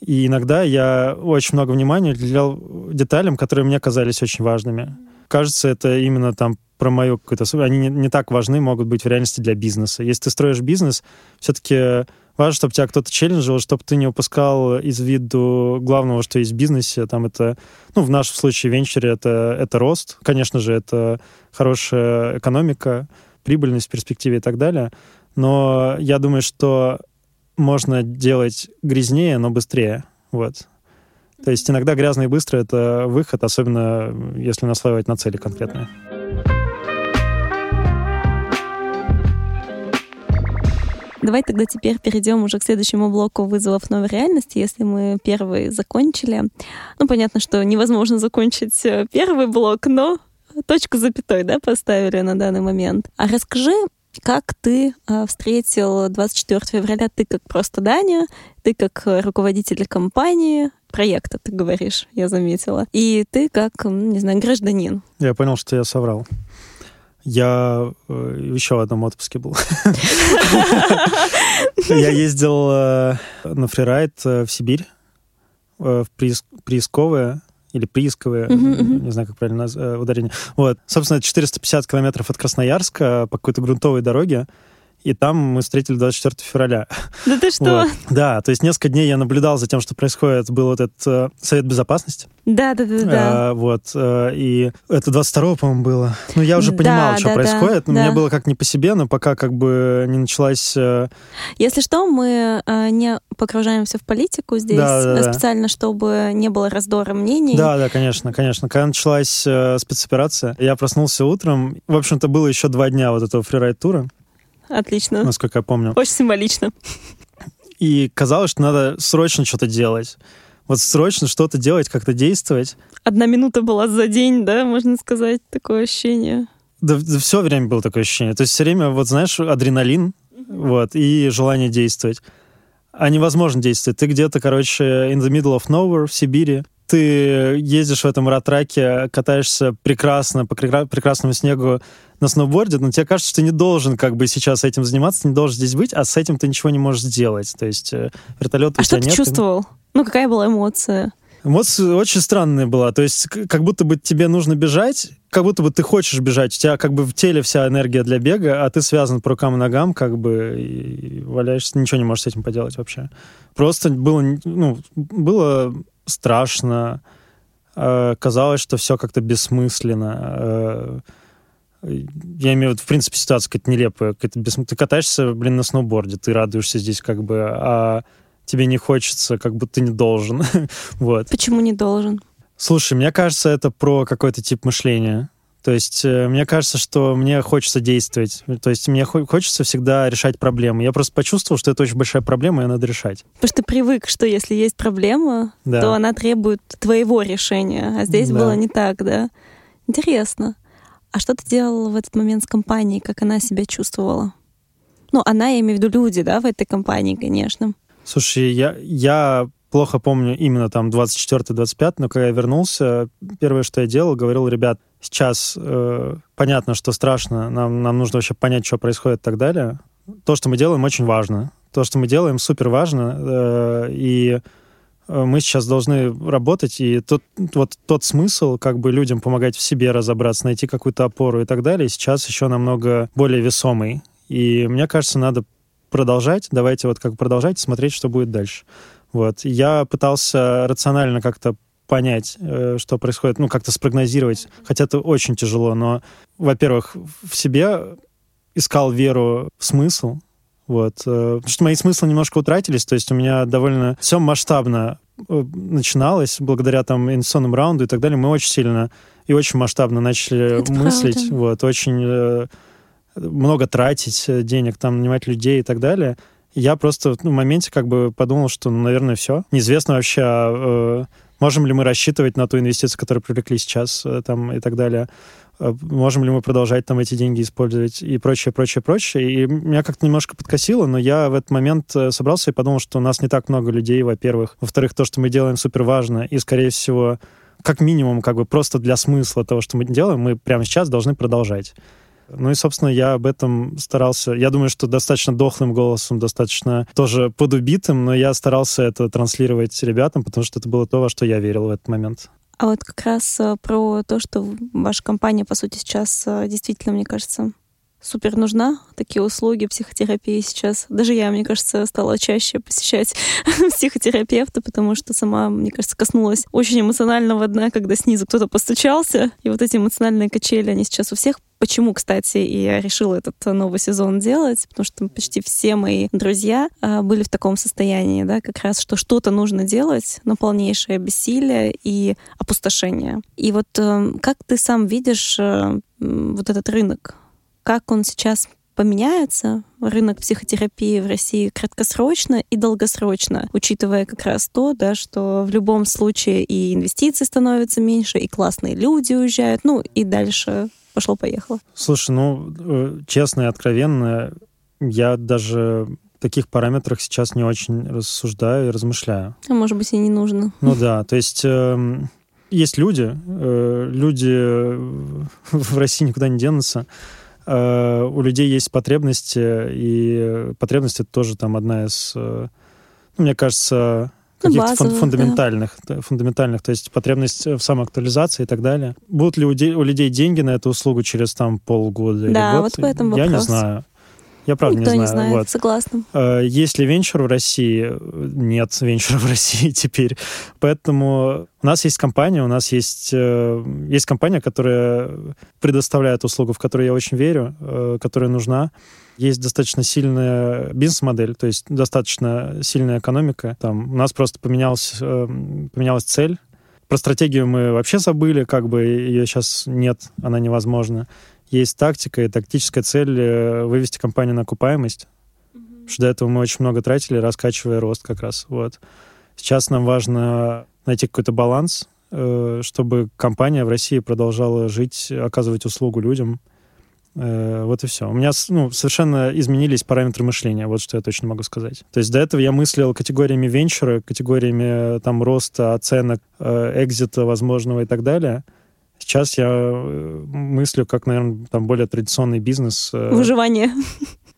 Speaker 2: И иногда я очень много внимания уделял деталям, которые мне казались очень важными. Кажется, это именно там про мою какую-то... Они не, не так важны могут быть в реальности для бизнеса. Если ты строишь бизнес, все-таки важно, чтобы тебя кто-то челленджил, чтобы ты не упускал из виду главного, что есть в бизнесе. Там это, ну, в нашем случае, венчуре это, это рост. Конечно же, это хорошая экономика, прибыльность в перспективе и так далее. Но я думаю, что можно делать грязнее, но быстрее. Вот. То есть иногда грязно и быстро — это выход, особенно если наслаивать на цели конкретные.
Speaker 1: Давай тогда теперь перейдем уже к следующему блоку вызовов новой реальности, если мы первый закончили. Ну, понятно, что невозможно закончить э, первый блок, но точку запятой, да, поставили на данный момент. А расскажи, как ты э, встретил 24 февраля, ты как просто Даня, ты как руководитель компании, проекта, ты говоришь, я заметила, и ты как, не знаю, гражданин.
Speaker 2: Я понял, что я соврал. Я э, еще в одном отпуске был. *laughs* Я ездил э, на фрирайд э, в Сибирь, в Приисковое, или Приисковое, не знаю, как правильно ударение. Вот. Собственно, 450 километров от Красноярска по какой-то грунтовой дороге и там мы встретили 24 февраля.
Speaker 1: Да ты что?
Speaker 2: Вот. Да, то есть несколько дней я наблюдал за тем, что происходит. Был вот этот э, Совет Безопасности.
Speaker 1: Да, да, да, да.
Speaker 2: А, вот, э, и это 22 по-моему, было. Ну, я уже понимал, да, что да, происходит. Да, Мне было как не по себе, но пока как бы не началась... Э...
Speaker 1: Если что, мы э, не погружаемся в политику здесь да, да, да. специально, чтобы не было раздора мнений.
Speaker 2: Да, да, конечно, конечно. Когда началась э, спецоперация, я проснулся утром. В общем-то, было еще два дня вот этого фрирайд-тура.
Speaker 1: Отлично.
Speaker 2: Насколько я помню.
Speaker 1: Очень символично.
Speaker 2: И казалось, что надо срочно что-то делать. Вот срочно что-то делать, как-то действовать.
Speaker 1: Одна минута была за день, да, можно сказать, такое ощущение.
Speaker 2: Да, да все время было такое ощущение. То есть все время, вот знаешь, адреналин, mm-hmm. вот, и желание действовать. А невозможно действовать. Ты где-то, короче, in the middle of nowhere в Сибири, ты ездишь в этом ратраке, катаешься прекрасно по прекрасному снегу на сноуборде, но тебе кажется, что ты не должен как бы сейчас этим заниматься, ты не должен здесь быть, а с этим ты ничего не можешь сделать. То есть э, вертолет
Speaker 1: а у тебя что ты нет. чувствовал? Ну, какая была эмоция?
Speaker 2: Эмоция очень странная была. То есть как будто бы тебе нужно бежать, как будто бы ты хочешь бежать. У тебя как бы в теле вся энергия для бега, а ты связан по рукам и ногам, как бы и валяешься, ничего не можешь с этим поделать вообще. Просто было, ну, было страшно. Э, казалось, что все как-то бессмысленно. Э, я имею в виду, в принципе, ситуация какая-то нелепая. Какая-то бессм... Ты катаешься, блин, на сноуборде, ты радуешься здесь как бы, а тебе не хочется, как будто ты не должен. *laughs* вот.
Speaker 1: Почему не должен?
Speaker 2: Слушай, мне кажется, это про какой-то тип мышления. То есть э, мне кажется, что мне хочется действовать. То есть мне хочется всегда решать проблемы. Я просто почувствовал, что это очень большая проблема, и ее надо решать.
Speaker 1: Потому что ты привык, что если есть проблема, да. то она требует твоего решения. А здесь да. было не так, да? Интересно. А что ты делала в этот момент с компанией? Как она себя чувствовала? Ну, она, я имею в виду люди, да, в этой компании, конечно.
Speaker 2: Слушай, я, я плохо помню именно там 24-25, но когда я вернулся, первое, что я делал, говорил, ребят, сейчас э, понятно, что страшно, нам, нам нужно вообще понять, что происходит и так далее. То, что мы делаем, очень важно. То, что мы делаем, супер важно. Э, и э, мы сейчас должны работать, и тот, вот тот смысл, как бы людям помогать в себе разобраться, найти какую-то опору и так далее, сейчас еще намного более весомый. И мне кажется, надо продолжать, давайте вот как продолжать, смотреть, что будет дальше. Вот. Я пытался рационально как-то понять, э, что происходит, ну, как-то спрогнозировать, хотя это очень тяжело, но, во-первых, в себе искал веру в смысл, вот. Э, потому что мои смыслы немножко утратились, то есть у меня довольно все масштабно э, начиналось благодаря там инвестиционным раунду и так далее. Мы очень сильно и очень масштабно начали это мыслить, правда. вот, очень много тратить денег, там, нанимать людей и так далее. Я просто ну, в моменте как бы подумал, что, ну, наверное, все. Неизвестно вообще, э, можем ли мы рассчитывать на ту инвестицию, которую привлекли сейчас э, там, и так далее. Э, можем ли мы продолжать там эти деньги использовать и прочее, прочее, прочее. И меня как-то немножко подкосило, но я в этот момент э, собрался и подумал, что у нас не так много людей, во-первых. Во-вторых, то, что мы делаем, супер важно. И, скорее всего, как минимум, как бы просто для смысла того, что мы делаем, мы прямо сейчас должны продолжать. Ну и, собственно, я об этом старался. Я думаю, что достаточно дохлым голосом, достаточно тоже подубитым, но я старался это транслировать ребятам, потому что это было то, во что я верил в этот момент.
Speaker 1: А вот как раз э, про то, что ваша компания, по сути, сейчас э, действительно, мне кажется, супер нужна. Такие услуги психотерапии сейчас. Даже я, мне кажется, стала чаще посещать *laughs* психотерапевта, потому что сама, мне кажется, коснулась очень эмоционального дна, когда снизу кто-то постучался. И вот эти эмоциональные качели, они сейчас у всех Почему, кстати, и я решила этот новый сезон делать, потому что почти все мои друзья а, были в таком состоянии, да, как раз, что что-то нужно делать, но полнейшее бессилие и опустошение. И вот э, как ты сам видишь э, вот этот рынок как он сейчас поменяется, рынок психотерапии в России краткосрочно и долгосрочно, учитывая как раз то, да, что в любом случае и инвестиции становятся меньше, и классные люди уезжают, ну и дальше пошло-поехало.
Speaker 2: Слушай, ну, э, честно и откровенно, я даже в таких параметрах сейчас не очень рассуждаю и размышляю.
Speaker 1: А может быть, и не нужно.
Speaker 2: Ну да, то есть э, есть люди, э, люди в *laughs* России никуда не денутся, у людей есть потребности, и потребность это тоже там одна из, э, ну, мне кажется, ну, каких-то фун- фундаментальных, да. фундаментальных, то есть потребность в самоактуализации и так далее. Будут ли у, де- у людей деньги на эту услугу через там полгода да, или год?
Speaker 1: вот в этом вопрос.
Speaker 2: Я не знаю. Я правда
Speaker 1: Никто
Speaker 2: не знаю.
Speaker 1: не знает,
Speaker 2: вот.
Speaker 1: согласна.
Speaker 2: Э, есть ли венчур в России? Нет венчура *laughs* в России теперь. Поэтому у нас есть компания, у нас есть, э, есть компания, которая предоставляет услугу, в которую я очень верю, э, которая нужна. Есть достаточно сильная бизнес-модель, то есть достаточно сильная экономика. Там у нас просто поменялась, поменялась цель. Про стратегию мы вообще забыли, как бы ее сейчас нет, она невозможна есть тактика и тактическая цель э, вывести компанию на окупаемость. Mm-hmm. Потому что до этого мы очень много тратили, раскачивая рост как раз. Вот. Сейчас нам важно найти какой-то баланс, э, чтобы компания в России продолжала жить, оказывать услугу людям. Э, вот и все. У меня ну, совершенно изменились параметры мышления, вот что я точно могу сказать. То есть до этого я мыслил категориями венчура, категориями там роста, оценок, экзита возможного и так далее — Сейчас я э, мыслю как, наверное, там более традиционный бизнес.
Speaker 1: Э, Выживание.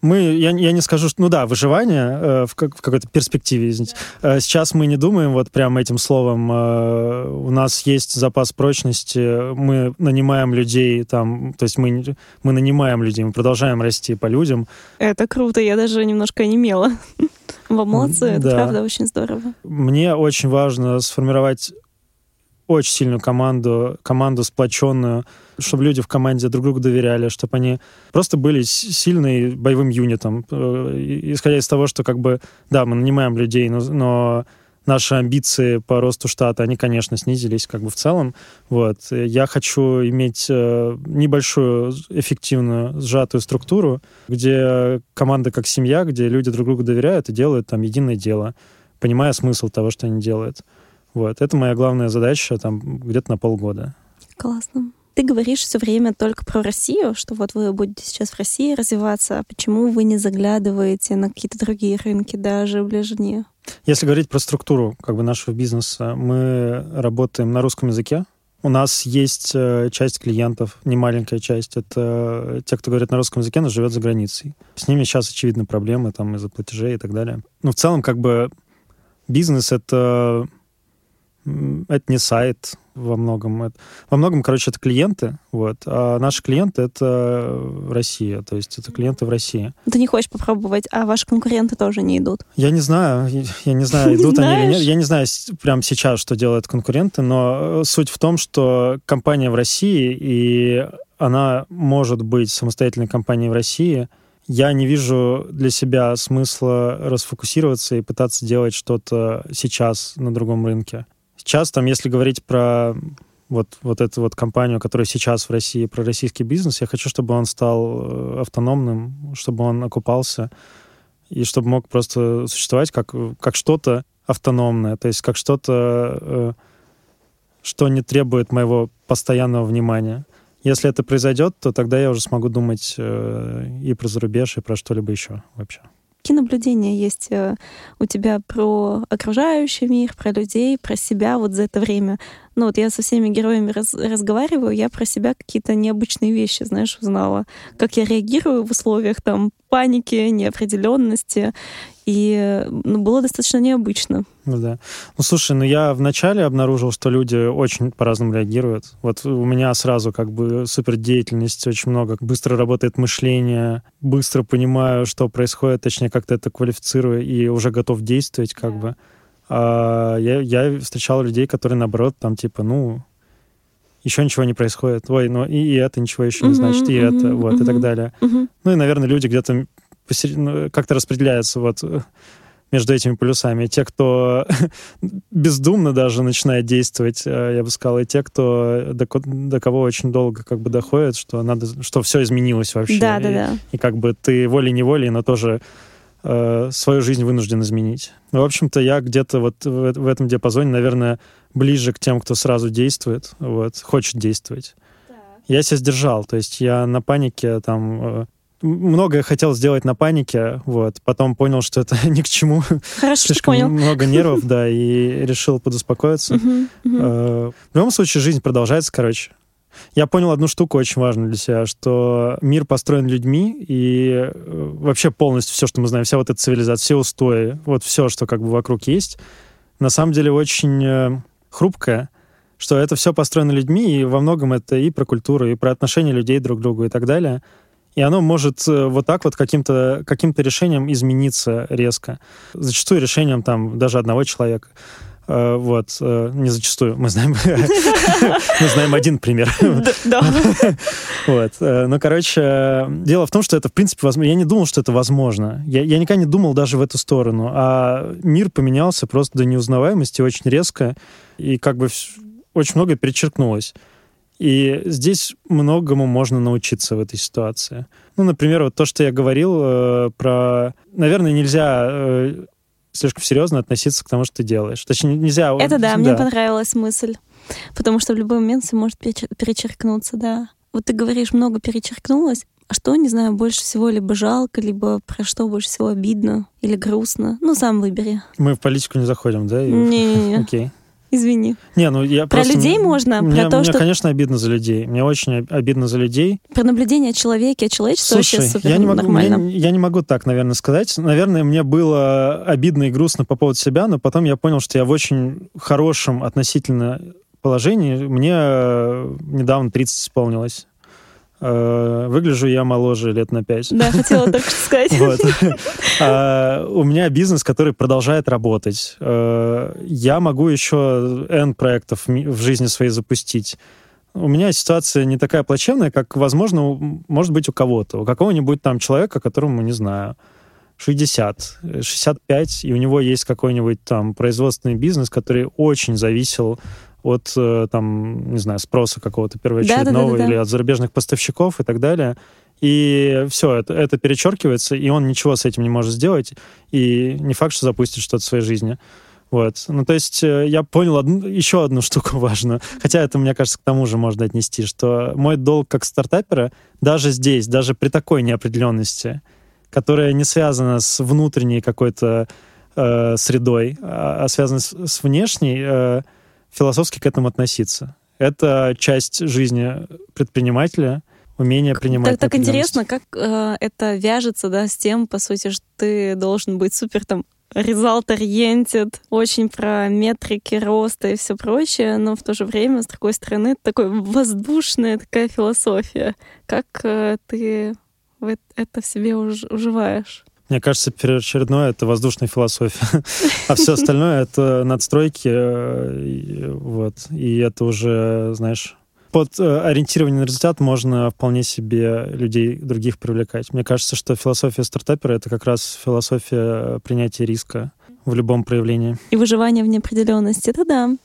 Speaker 2: Мы, я, я не скажу, что, ну да, выживание э, в, как, в какой-то перспективе, извините. Э, сейчас мы не думаем вот прямо этим словом. Э, у нас есть запас прочности, мы нанимаем людей там, то есть мы, мы нанимаем людей, мы продолжаем расти по людям.
Speaker 1: Это круто, я даже немножко онемела. *laughs* Вы молодцы, это
Speaker 2: Да.
Speaker 1: правда очень здорово.
Speaker 2: Мне очень важно сформировать очень сильную команду, команду сплоченную, чтобы люди в команде друг другу доверяли, чтобы они просто были сильной боевым юнитом. Э, Исходя из того, что как бы, да, мы нанимаем людей, но, но наши амбиции по росту штата, они, конечно, снизились как бы в целом. Вот. Я хочу иметь э, небольшую, эффективную, сжатую структуру, где команда как семья, где люди друг другу доверяют и делают там единое дело, понимая смысл того, что они делают. Вот. Это моя главная задача там где-то на полгода.
Speaker 1: Классно. Ты говоришь все время только про Россию, что вот вы будете сейчас в России развиваться. А почему вы не заглядываете на какие-то другие рынки, даже ближнее?
Speaker 2: Если говорить про структуру как бы нашего бизнеса, мы работаем на русском языке. У нас есть э, часть клиентов, не маленькая часть, это те, кто говорит на русском языке, но живет за границей. С ними сейчас, очевидно, проблемы там из-за платежей и так далее. Но в целом, как бы, бизнес — это, это не сайт во многом. Это- во многом, короче, это клиенты, вот, а наши клиенты — это Россия, то есть это клиенты в России.
Speaker 1: Ты не хочешь попробовать, а ваши конкуренты тоже не идут.
Speaker 2: Я не знаю, я- не знаю, *laughs* идут они или нет. Я не знаю прямо сейчас, что делают конкуренты, но э, суть в том, что компания в России, и она может быть самостоятельной компанией в России. Я не вижу для себя смысла расфокусироваться и пытаться делать что-то сейчас на другом рынке. Сейчас, там, если говорить про вот, вот эту вот компанию, которая сейчас в России, про российский бизнес, я хочу, чтобы он стал э, автономным, чтобы он окупался, и чтобы мог просто существовать как, как что-то автономное, то есть как что-то, э, что не требует моего постоянного внимания. Если это произойдет, то тогда я уже смогу думать э, и про зарубеж, и про что-либо еще вообще.
Speaker 1: Какие наблюдения есть э, у тебя про окружающий мир, про людей, про себя вот за это время? Ну вот я со всеми героями раз- разговариваю, я про себя какие-то необычные вещи, знаешь, узнала. Как я реагирую в условиях там паники, неопределенности. И ну, было достаточно необычно.
Speaker 2: Ну да. Ну слушай, ну я вначале обнаружил, что люди очень по-разному реагируют. Вот у меня сразу как бы супердеятельность, очень много, быстро работает мышление, быстро понимаю, что происходит, точнее как-то это квалифицирую и уже готов действовать как бы. А я, я встречал людей, которые наоборот там типа, ну, еще ничего не происходит. Ой, ну и, и это ничего еще не значит, и это, вот, и так далее. Ну и, наверное, люди где-то ну, как-то распределяются вот *laughs* между этими полюсами. Те, кто *laughs* бездумно даже начинает действовать, э, я бы сказал, и те, кто до, до кого очень долго как бы доходит, что надо, что все изменилось вообще.
Speaker 1: Да,
Speaker 2: и,
Speaker 1: да, да.
Speaker 2: и как бы ты волей-неволей, но тоже э, свою жизнь вынужден изменить. Ну, в общем-то, я где-то вот в, в этом диапазоне, наверное, ближе к тем, кто сразу действует, вот, хочет действовать. Я себя сдержал, то есть я на панике там э, многое хотел сделать на панике, вот, потом понял, что это *laughs* ни к чему,
Speaker 1: Хорошо,
Speaker 2: слишком
Speaker 1: понял.
Speaker 2: много *laughs* нервов, да, и решил подуспокоиться. Э, В любом случае, жизнь продолжается, короче. Я понял одну штуку очень важную для себя, что мир построен людьми, и э, вообще полностью все, что мы знаем, вся вот эта цивилизация, все устои, вот все, что как бы вокруг есть, на самом деле очень э, хрупкое, что это все построено людьми, и во многом это и про культуру, и про отношения людей друг к другу и так далее. И оно может э, вот так вот каким-то каким решением измениться резко. Зачастую решением там даже одного человека. Э, Вот, э, не зачастую, мы знаем, *laughs* мы знаем один пример. *laughs*
Speaker 1: Да. *laughs*
Speaker 2: Вот. э, Ну, короче, дело в том, что это, в принципе, возможно. Я не думал, что это возможно. Я, я никогда не думал даже в эту сторону. А мир поменялся просто до неузнаваемости очень резко. И как бы очень многое перечеркнулось. И здесь многому можно научиться в этой ситуации. Ну, например, вот то, что я говорил э, про... Наверное, нельзя э, слишком серьезно относиться к тому, что ты делаешь. Точнее, нельзя...
Speaker 1: Это да, мне понравилась мысль. Потому что в любой момент все может перечер- перечеркнуться, да. Вот ты говоришь, много перечеркнулось. А что, не знаю, больше всего либо жалко, либо про что больше всего обидно или грустно? Ну, сам выбери.
Speaker 2: Мы в политику не заходим, да?
Speaker 1: Не-не-не. *laughs*
Speaker 2: Окей.
Speaker 1: Извини.
Speaker 2: Не, ну я
Speaker 1: Про
Speaker 2: просто...
Speaker 1: людей можно,
Speaker 2: мне,
Speaker 1: про то,
Speaker 2: мне,
Speaker 1: что...
Speaker 2: конечно, обидно за людей. Мне очень обидно за людей.
Speaker 1: Про наблюдение о человеке, о человечестве
Speaker 2: Слушай,
Speaker 1: вообще супер
Speaker 2: я не, могу,
Speaker 1: нормально.
Speaker 2: я, я не могу так, наверное, сказать. Наверное, мне было обидно и грустно по поводу себя, но потом я понял, что я в очень хорошем относительно положении. Мне э, недавно 30 исполнилось. Э, Выгляжу я моложе лет на 5.
Speaker 1: Да, хотела только сказать. *laughs*
Speaker 2: Вот. А, У меня бизнес, который продолжает работать. Э, Я могу еще N проектов в жизни своей запустить. У меня ситуация не такая плачевная, как, возможно, может быть у кого-то. У какого-нибудь там человека, которому, не знаю, 60, э, 65, и у него есть какой-нибудь там производственный бизнес, который очень зависел от, э, там, не знаю, спроса какого-то первоочередного
Speaker 1: Да-да-да-да-да.
Speaker 2: или от зарубежных поставщиков и так далее. И все, это, это перечеркивается, и он ничего с этим не может сделать, и не факт, что запустит что-то в своей жизни. Вот. Ну, то есть э, я понял одну, еще *laughs* одну штуку важную, хотя это, мне кажется, к тому же можно отнести, что мой долг как стартапера даже здесь, даже при такой неопределенности, которая не связана с внутренней какой-то э, средой, а, а связана с, с внешней, э, философски к этому относиться. Это часть жизни предпринимателя, умение принимать
Speaker 1: Так, так интересно, как э, это вяжется, да, с тем, по сути, что ты должен быть супер там result-oriented, очень про метрики роста и все прочее, но в то же время, с другой стороны, такой воздушная такая философия. Как э, ты это в себе уж- уживаешь?
Speaker 2: Мне кажется, первоочередное — это воздушная философия. А все остальное — это надстройки. э, Вот. И это уже, знаешь... Под э, ориентирование на результат можно вполне себе людей других привлекать. Мне кажется, что философия стартапера — это как раз философия принятия риска в любом проявлении.
Speaker 1: И выживание в неопределенности, это да.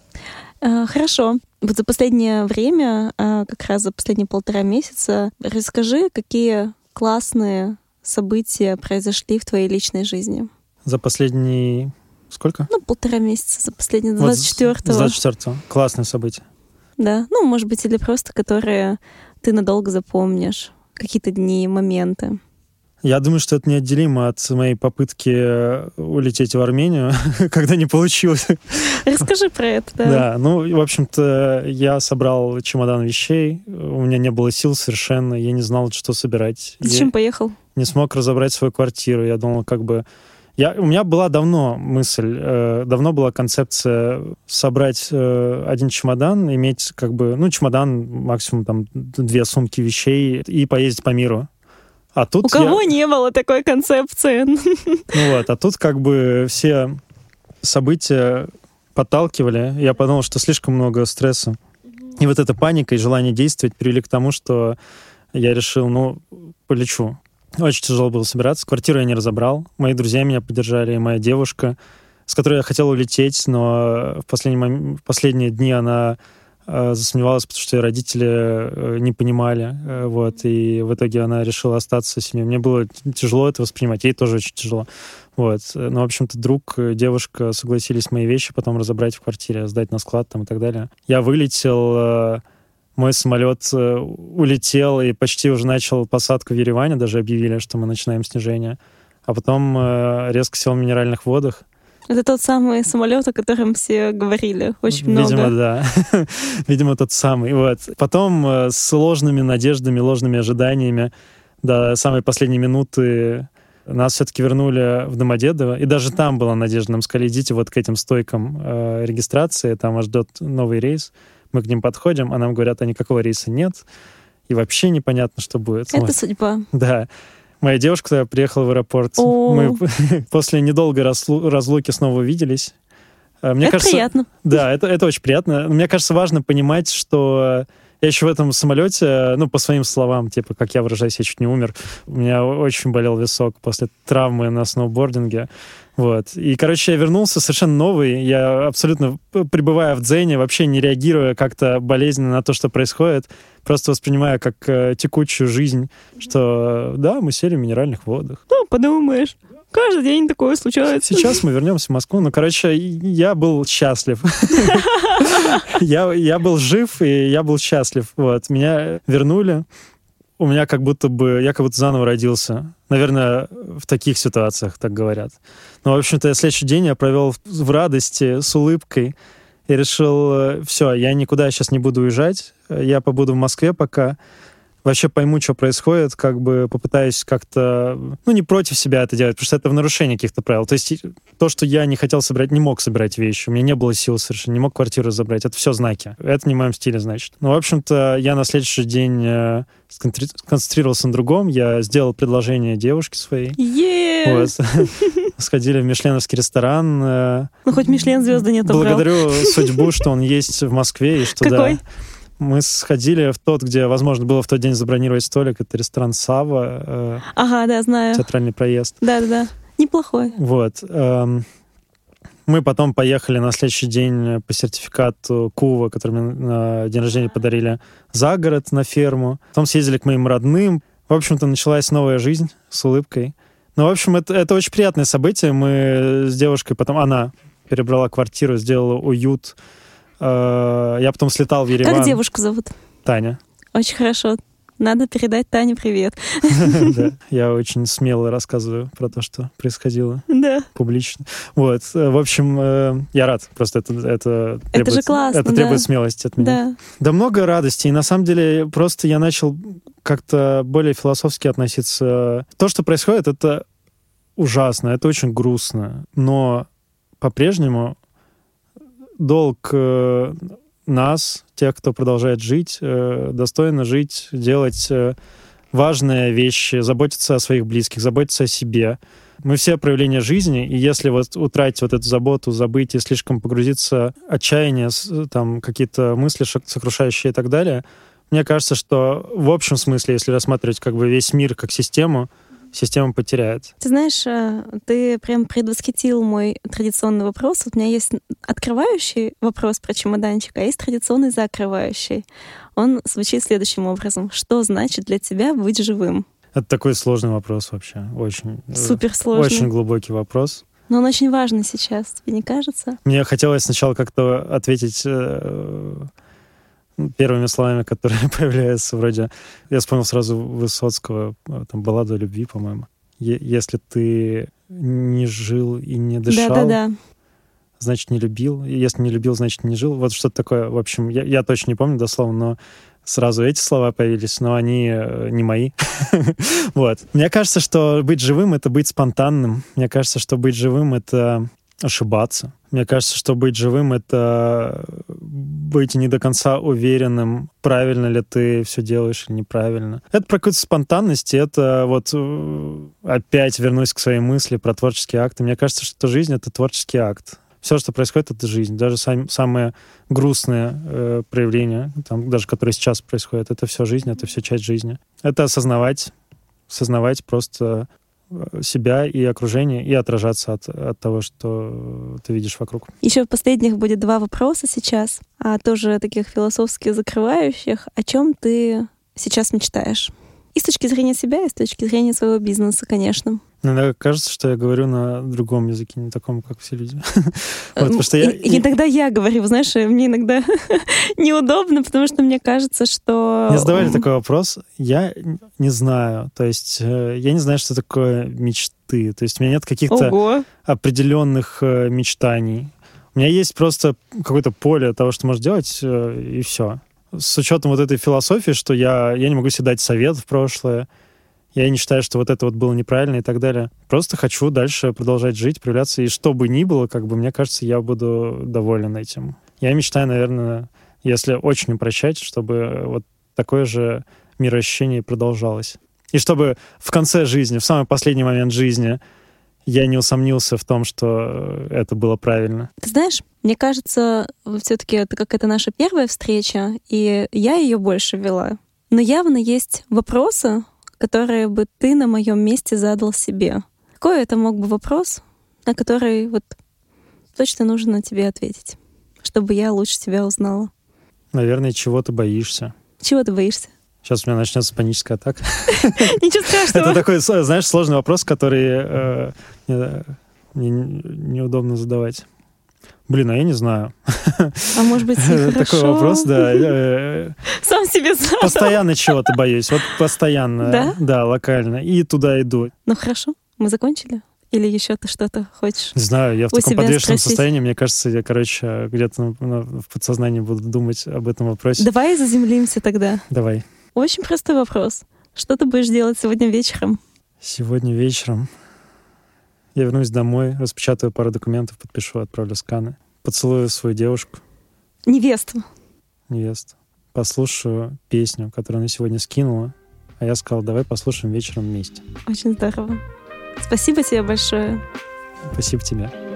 Speaker 1: Э, Хорошо. Вот за последнее время, э, как раз за последние полтора месяца, расскажи, какие классные события произошли в твоей личной жизни.
Speaker 2: За последний... Сколько?
Speaker 1: Ну, полтора месяца, за последние
Speaker 2: Вот с-
Speaker 1: 24-го.
Speaker 2: С 24 Классное событие.
Speaker 1: Да. Ну, может быть, или просто которые ты надолго запомнишь. Какие-то дни, моменты.
Speaker 2: Я думаю, что это неотделимо от моей попытки э, улететь в Армению, *laughs* когда не получилось.
Speaker 1: Расскажи про это, да.
Speaker 2: Да, ну, в общем-то, я собрал чемодан вещей, у меня не было сил совершенно, я не знал, что собирать.
Speaker 1: Зачем
Speaker 2: Я
Speaker 1: поехал?
Speaker 2: не смог разобрать свою квартиру, я думал, как бы... Я, у меня была давно мысль, э, давно была концепция собрать э, один чемодан, иметь как бы, ну, чемодан, максимум там две сумки вещей и поездить по миру. А тут
Speaker 1: У
Speaker 2: я-
Speaker 1: кого не было такой концепции?
Speaker 2: ну вот, а тут как бы все события подталкивали. Я подумал, что слишком много стресса. И вот эта паника и желание действовать привели к тому, что я решил, ну, полечу. Очень тяжело было собираться. Квартиру я не разобрал. Мои друзья меня поддержали, и моя девушка, с которой я хотел улететь, но в, последний мом- в последние дни она засомневалась, потому что ее родители э, не понимали. э, вот, и в итоге она решила остаться с ними. Мне было тяжело это воспринимать, ей тоже очень тяжело. Вот. Ну, в общем-то, друг, э, девушка согласились мои вещи потом разобрать в квартире, сдать на склад там и так далее. Я вылетел, э, мой самолет э, улетел и почти уже начал посадку в Ереване, даже объявили, что мы начинаем снижение. А потом э, резко сел в минеральных водах.
Speaker 1: Это тот самый самолет, о котором все говорили очень
Speaker 2: Видимо,
Speaker 1: много.
Speaker 2: да. *laughs* Видимо, тот самый. Вот. Потом э, с ложными надеждами, ложными ожиданиями до самой последней минуты нас все-таки вернули в Домодедово. И даже там была надежда. Нам сказали, идите вот к этим стойкам э, регистрации, там вас ждет новый рейс. Мы к ним подходим, а нам говорят, а никакого рейса нет. И вообще непонятно, что будет.
Speaker 1: Это
Speaker 2: Вот.
Speaker 1: судьба.
Speaker 2: Да. Моя девушка тогда приехала в аэропорт.
Speaker 1: О.
Speaker 2: Мы *laughs* после недолгой разлу- разлуки снова увиделись. Э, Мне
Speaker 1: это
Speaker 2: кажется,
Speaker 1: приятно.
Speaker 2: да, это, это очень приятно. Мне кажется, важно понимать, что я еще в этом самолете, ну, по своим словам, типа, как я выражаюсь, я чуть не умер. У меня очень болел висок после травмы на сноубординге. Вот. И, короче, я вернулся совершенно новый. Я абсолютно, пребывая в дзене, вообще не реагируя как-то болезненно на то, что происходит, просто воспринимая как э, текучую жизнь, что, э, да, мы сели в минеральных водах.
Speaker 1: Ну, подумаешь. Каждый день такое случается.
Speaker 2: Сейчас мы вернемся в Москву. Ну, короче, я был счастлив. Я, я был жив, и я был счастлив. Вот. Меня вернули. У меня как будто бы... Я как будто заново родился. Наверное, в таких ситуациях так говорят. Но, в общем-то, следующий день я провел в- в радости, с улыбкой. И решил, все, я никуда сейчас не буду уезжать, я побуду в Москве пока, вообще пойму, что происходит, как бы попытаюсь как-то, ну, не против себя это делать, потому что это в нарушении каких-то правил. То есть то, что я не хотел собирать, не мог собирать вещи, у меня не было сил совершенно, не мог квартиру забрать, это все знаки. Это не в моем стиле, значит. Ну, в общем-то, я на следующий день э, сконцентрировался на другом, я сделал предложение девушке своей.
Speaker 1: Yeah!
Speaker 2: Вот. *laughs* Сходили в мишленовский ресторан. Э,
Speaker 1: ну, хоть Мишлен звезды нет
Speaker 2: Благодарю судьбу, что он есть в Москве, и что
Speaker 1: Какой?
Speaker 2: да мы сходили в тот, где, возможно, было в тот день забронировать столик. Это ресторан Сава.
Speaker 1: Э, ага, да, знаю.
Speaker 2: Театральный проезд.
Speaker 1: Да-да-да. Неплохой.
Speaker 2: Вот. Эм, мы потом поехали на следующий день по сертификату Кува, который мне на день рождения подарили, за город на ферму. Потом съездили к моим родным. В общем-то, началась новая жизнь с улыбкой. Ну, в общем, это, это очень приятное событие. Мы с девушкой потом... Она перебрала квартиру, сделала уют, я потом слетал в Ереван.
Speaker 1: Как девушку зовут?
Speaker 2: Таня.
Speaker 1: Очень хорошо. Надо передать Тане привет. *laughs*
Speaker 2: Да, я очень смело рассказываю про то, что происходило.
Speaker 1: Да.
Speaker 2: Публично. Вот. Э, в общем, э, я рад. Просто это, это,
Speaker 1: это же классно,
Speaker 2: это требует смелости от меня.
Speaker 1: Да.
Speaker 2: Да много радости. И на самом деле просто я начал как-то более философски относиться. То, что происходит, это ужасно, это очень грустно. Но по-прежнему долг э, нас, тех, кто продолжает жить, э, достойно жить, делать э, важные вещи, заботиться о своих близких, заботиться о себе. Мы все проявления жизни, и если вот утратить вот эту заботу, забыть и слишком погрузиться отчаяние, там какие-то мысли сокрушающие и так далее, мне кажется, что в общем смысле, если рассматривать как бы весь мир как систему, система потеряет.
Speaker 1: Ты знаешь, э, ты прям предвосхитил мой традиционный вопрос. Вот у меня есть открывающий вопрос про чемоданчик, а есть традиционный закрывающий. Он звучит следующим образом. Что значит для тебя быть живым?
Speaker 2: Это такой сложный вопрос вообще. Очень.
Speaker 1: Э, Супер сложный.
Speaker 2: Очень глубокий вопрос.
Speaker 1: Но он очень важный сейчас, тебе не кажется?
Speaker 2: Мне хотелось сначала как-то ответить э, первыми словами, которые *laughs* появляются вроде... Я вспомнил сразу Высоцкого, э, там, баллада о любви, по-моему. Если ты не жил и не дышал,
Speaker 1: да, да, да.
Speaker 2: значит, не любил. Если не любил, значит, не жил. Вот что-то такое. В общем, я, я точно не помню дословно, но сразу эти слова появились, но они э, не мои. *laughs* вот. Мне кажется, что быть живым — это быть спонтанным. Мне кажется, что быть живым — это ошибаться. Мне кажется, что быть живым — это быть не до конца уверенным, правильно ли ты все делаешь или неправильно. Это про какую-то спонтанность, это вот э, опять вернусь к своей мысли про творческие акты. Мне кажется, что жизнь — это творческий акт. Все, что происходит, это жизнь. Даже сам, самые грустные э, проявления, там, даже которые сейчас происходят, это все жизнь, это все часть жизни. Это осознавать, осознавать просто себя и окружение, и отражаться от, от того, что ты видишь вокруг.
Speaker 1: Еще в последних будет два вопроса сейчас, а тоже таких философски закрывающих. О чем ты сейчас мечтаешь? И с точки зрения себя, и с точки зрения своего бизнеса, конечно.
Speaker 2: Иногда кажется, что я говорю на другом языке, не таком, как все люди. *laughs*
Speaker 1: вот, потому что я... И, иногда я говорю, знаешь, мне иногда *laughs* неудобно, потому что мне кажется, что...
Speaker 2: Мне задавали такой вопрос, я не знаю, то есть э, я не знаю, что такое мечты, то есть у меня нет каких-то определенных э, мечтаний. У меня есть просто какое-то поле того, что можешь делать, э, и все. С учетом вот этой философии, что я, я не могу себе дать совет в прошлое, я не считаю, что вот это вот было неправильно и так далее. Просто хочу дальше продолжать жить, проявляться. И что бы ни было, как бы, мне кажется, я буду доволен этим. Я мечтаю, наверное, если очень упрощать, чтобы вот такое же мироощущение продолжалось. И чтобы в конце жизни, в самый последний момент жизни, я не усомнился в том, что это было правильно.
Speaker 1: Ты знаешь, мне кажется, все-таки это как это наша первая встреча, и я ее больше вела. Но явно есть вопросы, которые бы ты на моем месте задал себе? Какой это мог бы вопрос, на который вот точно нужно тебе ответить, чтобы я лучше тебя узнала?
Speaker 2: Наверное, чего ты боишься?
Speaker 1: Чего ты боишься?
Speaker 2: Сейчас у меня начнется паническая атака. *laughs*
Speaker 1: Ничего страшного.
Speaker 2: Это такой, знаешь, сложный вопрос, который э, мне неудобно задавать. Блин, а я не знаю.
Speaker 1: А может быть, *laughs*
Speaker 2: Такой вопрос, да.
Speaker 1: Сам себе задал.
Speaker 2: Постоянно чего-то боюсь. Вот постоянно.
Speaker 1: Да?
Speaker 2: Да, локально. И туда иду.
Speaker 1: Ну хорошо, мы закончили. Или еще ты что-то хочешь?
Speaker 2: Не знаю, я в таком подвешенном
Speaker 1: спросить?
Speaker 2: состоянии, мне кажется, я, короче, где-то в подсознании буду думать об этом вопросе.
Speaker 1: Давай заземлимся тогда.
Speaker 2: Давай.
Speaker 1: Очень простой вопрос. Что ты будешь делать сегодня вечером?
Speaker 2: Сегодня вечером я вернусь домой, распечатаю пару документов, подпишу, отправлю сканы. Поцелую свою девушку,
Speaker 1: Невесту.
Speaker 2: невесту. Послушаю песню, которую она сегодня скинула. А я сказал, давай послушаем вечером вместе.
Speaker 1: Очень здорово. Спасибо тебе большое.
Speaker 2: Спасибо тебе.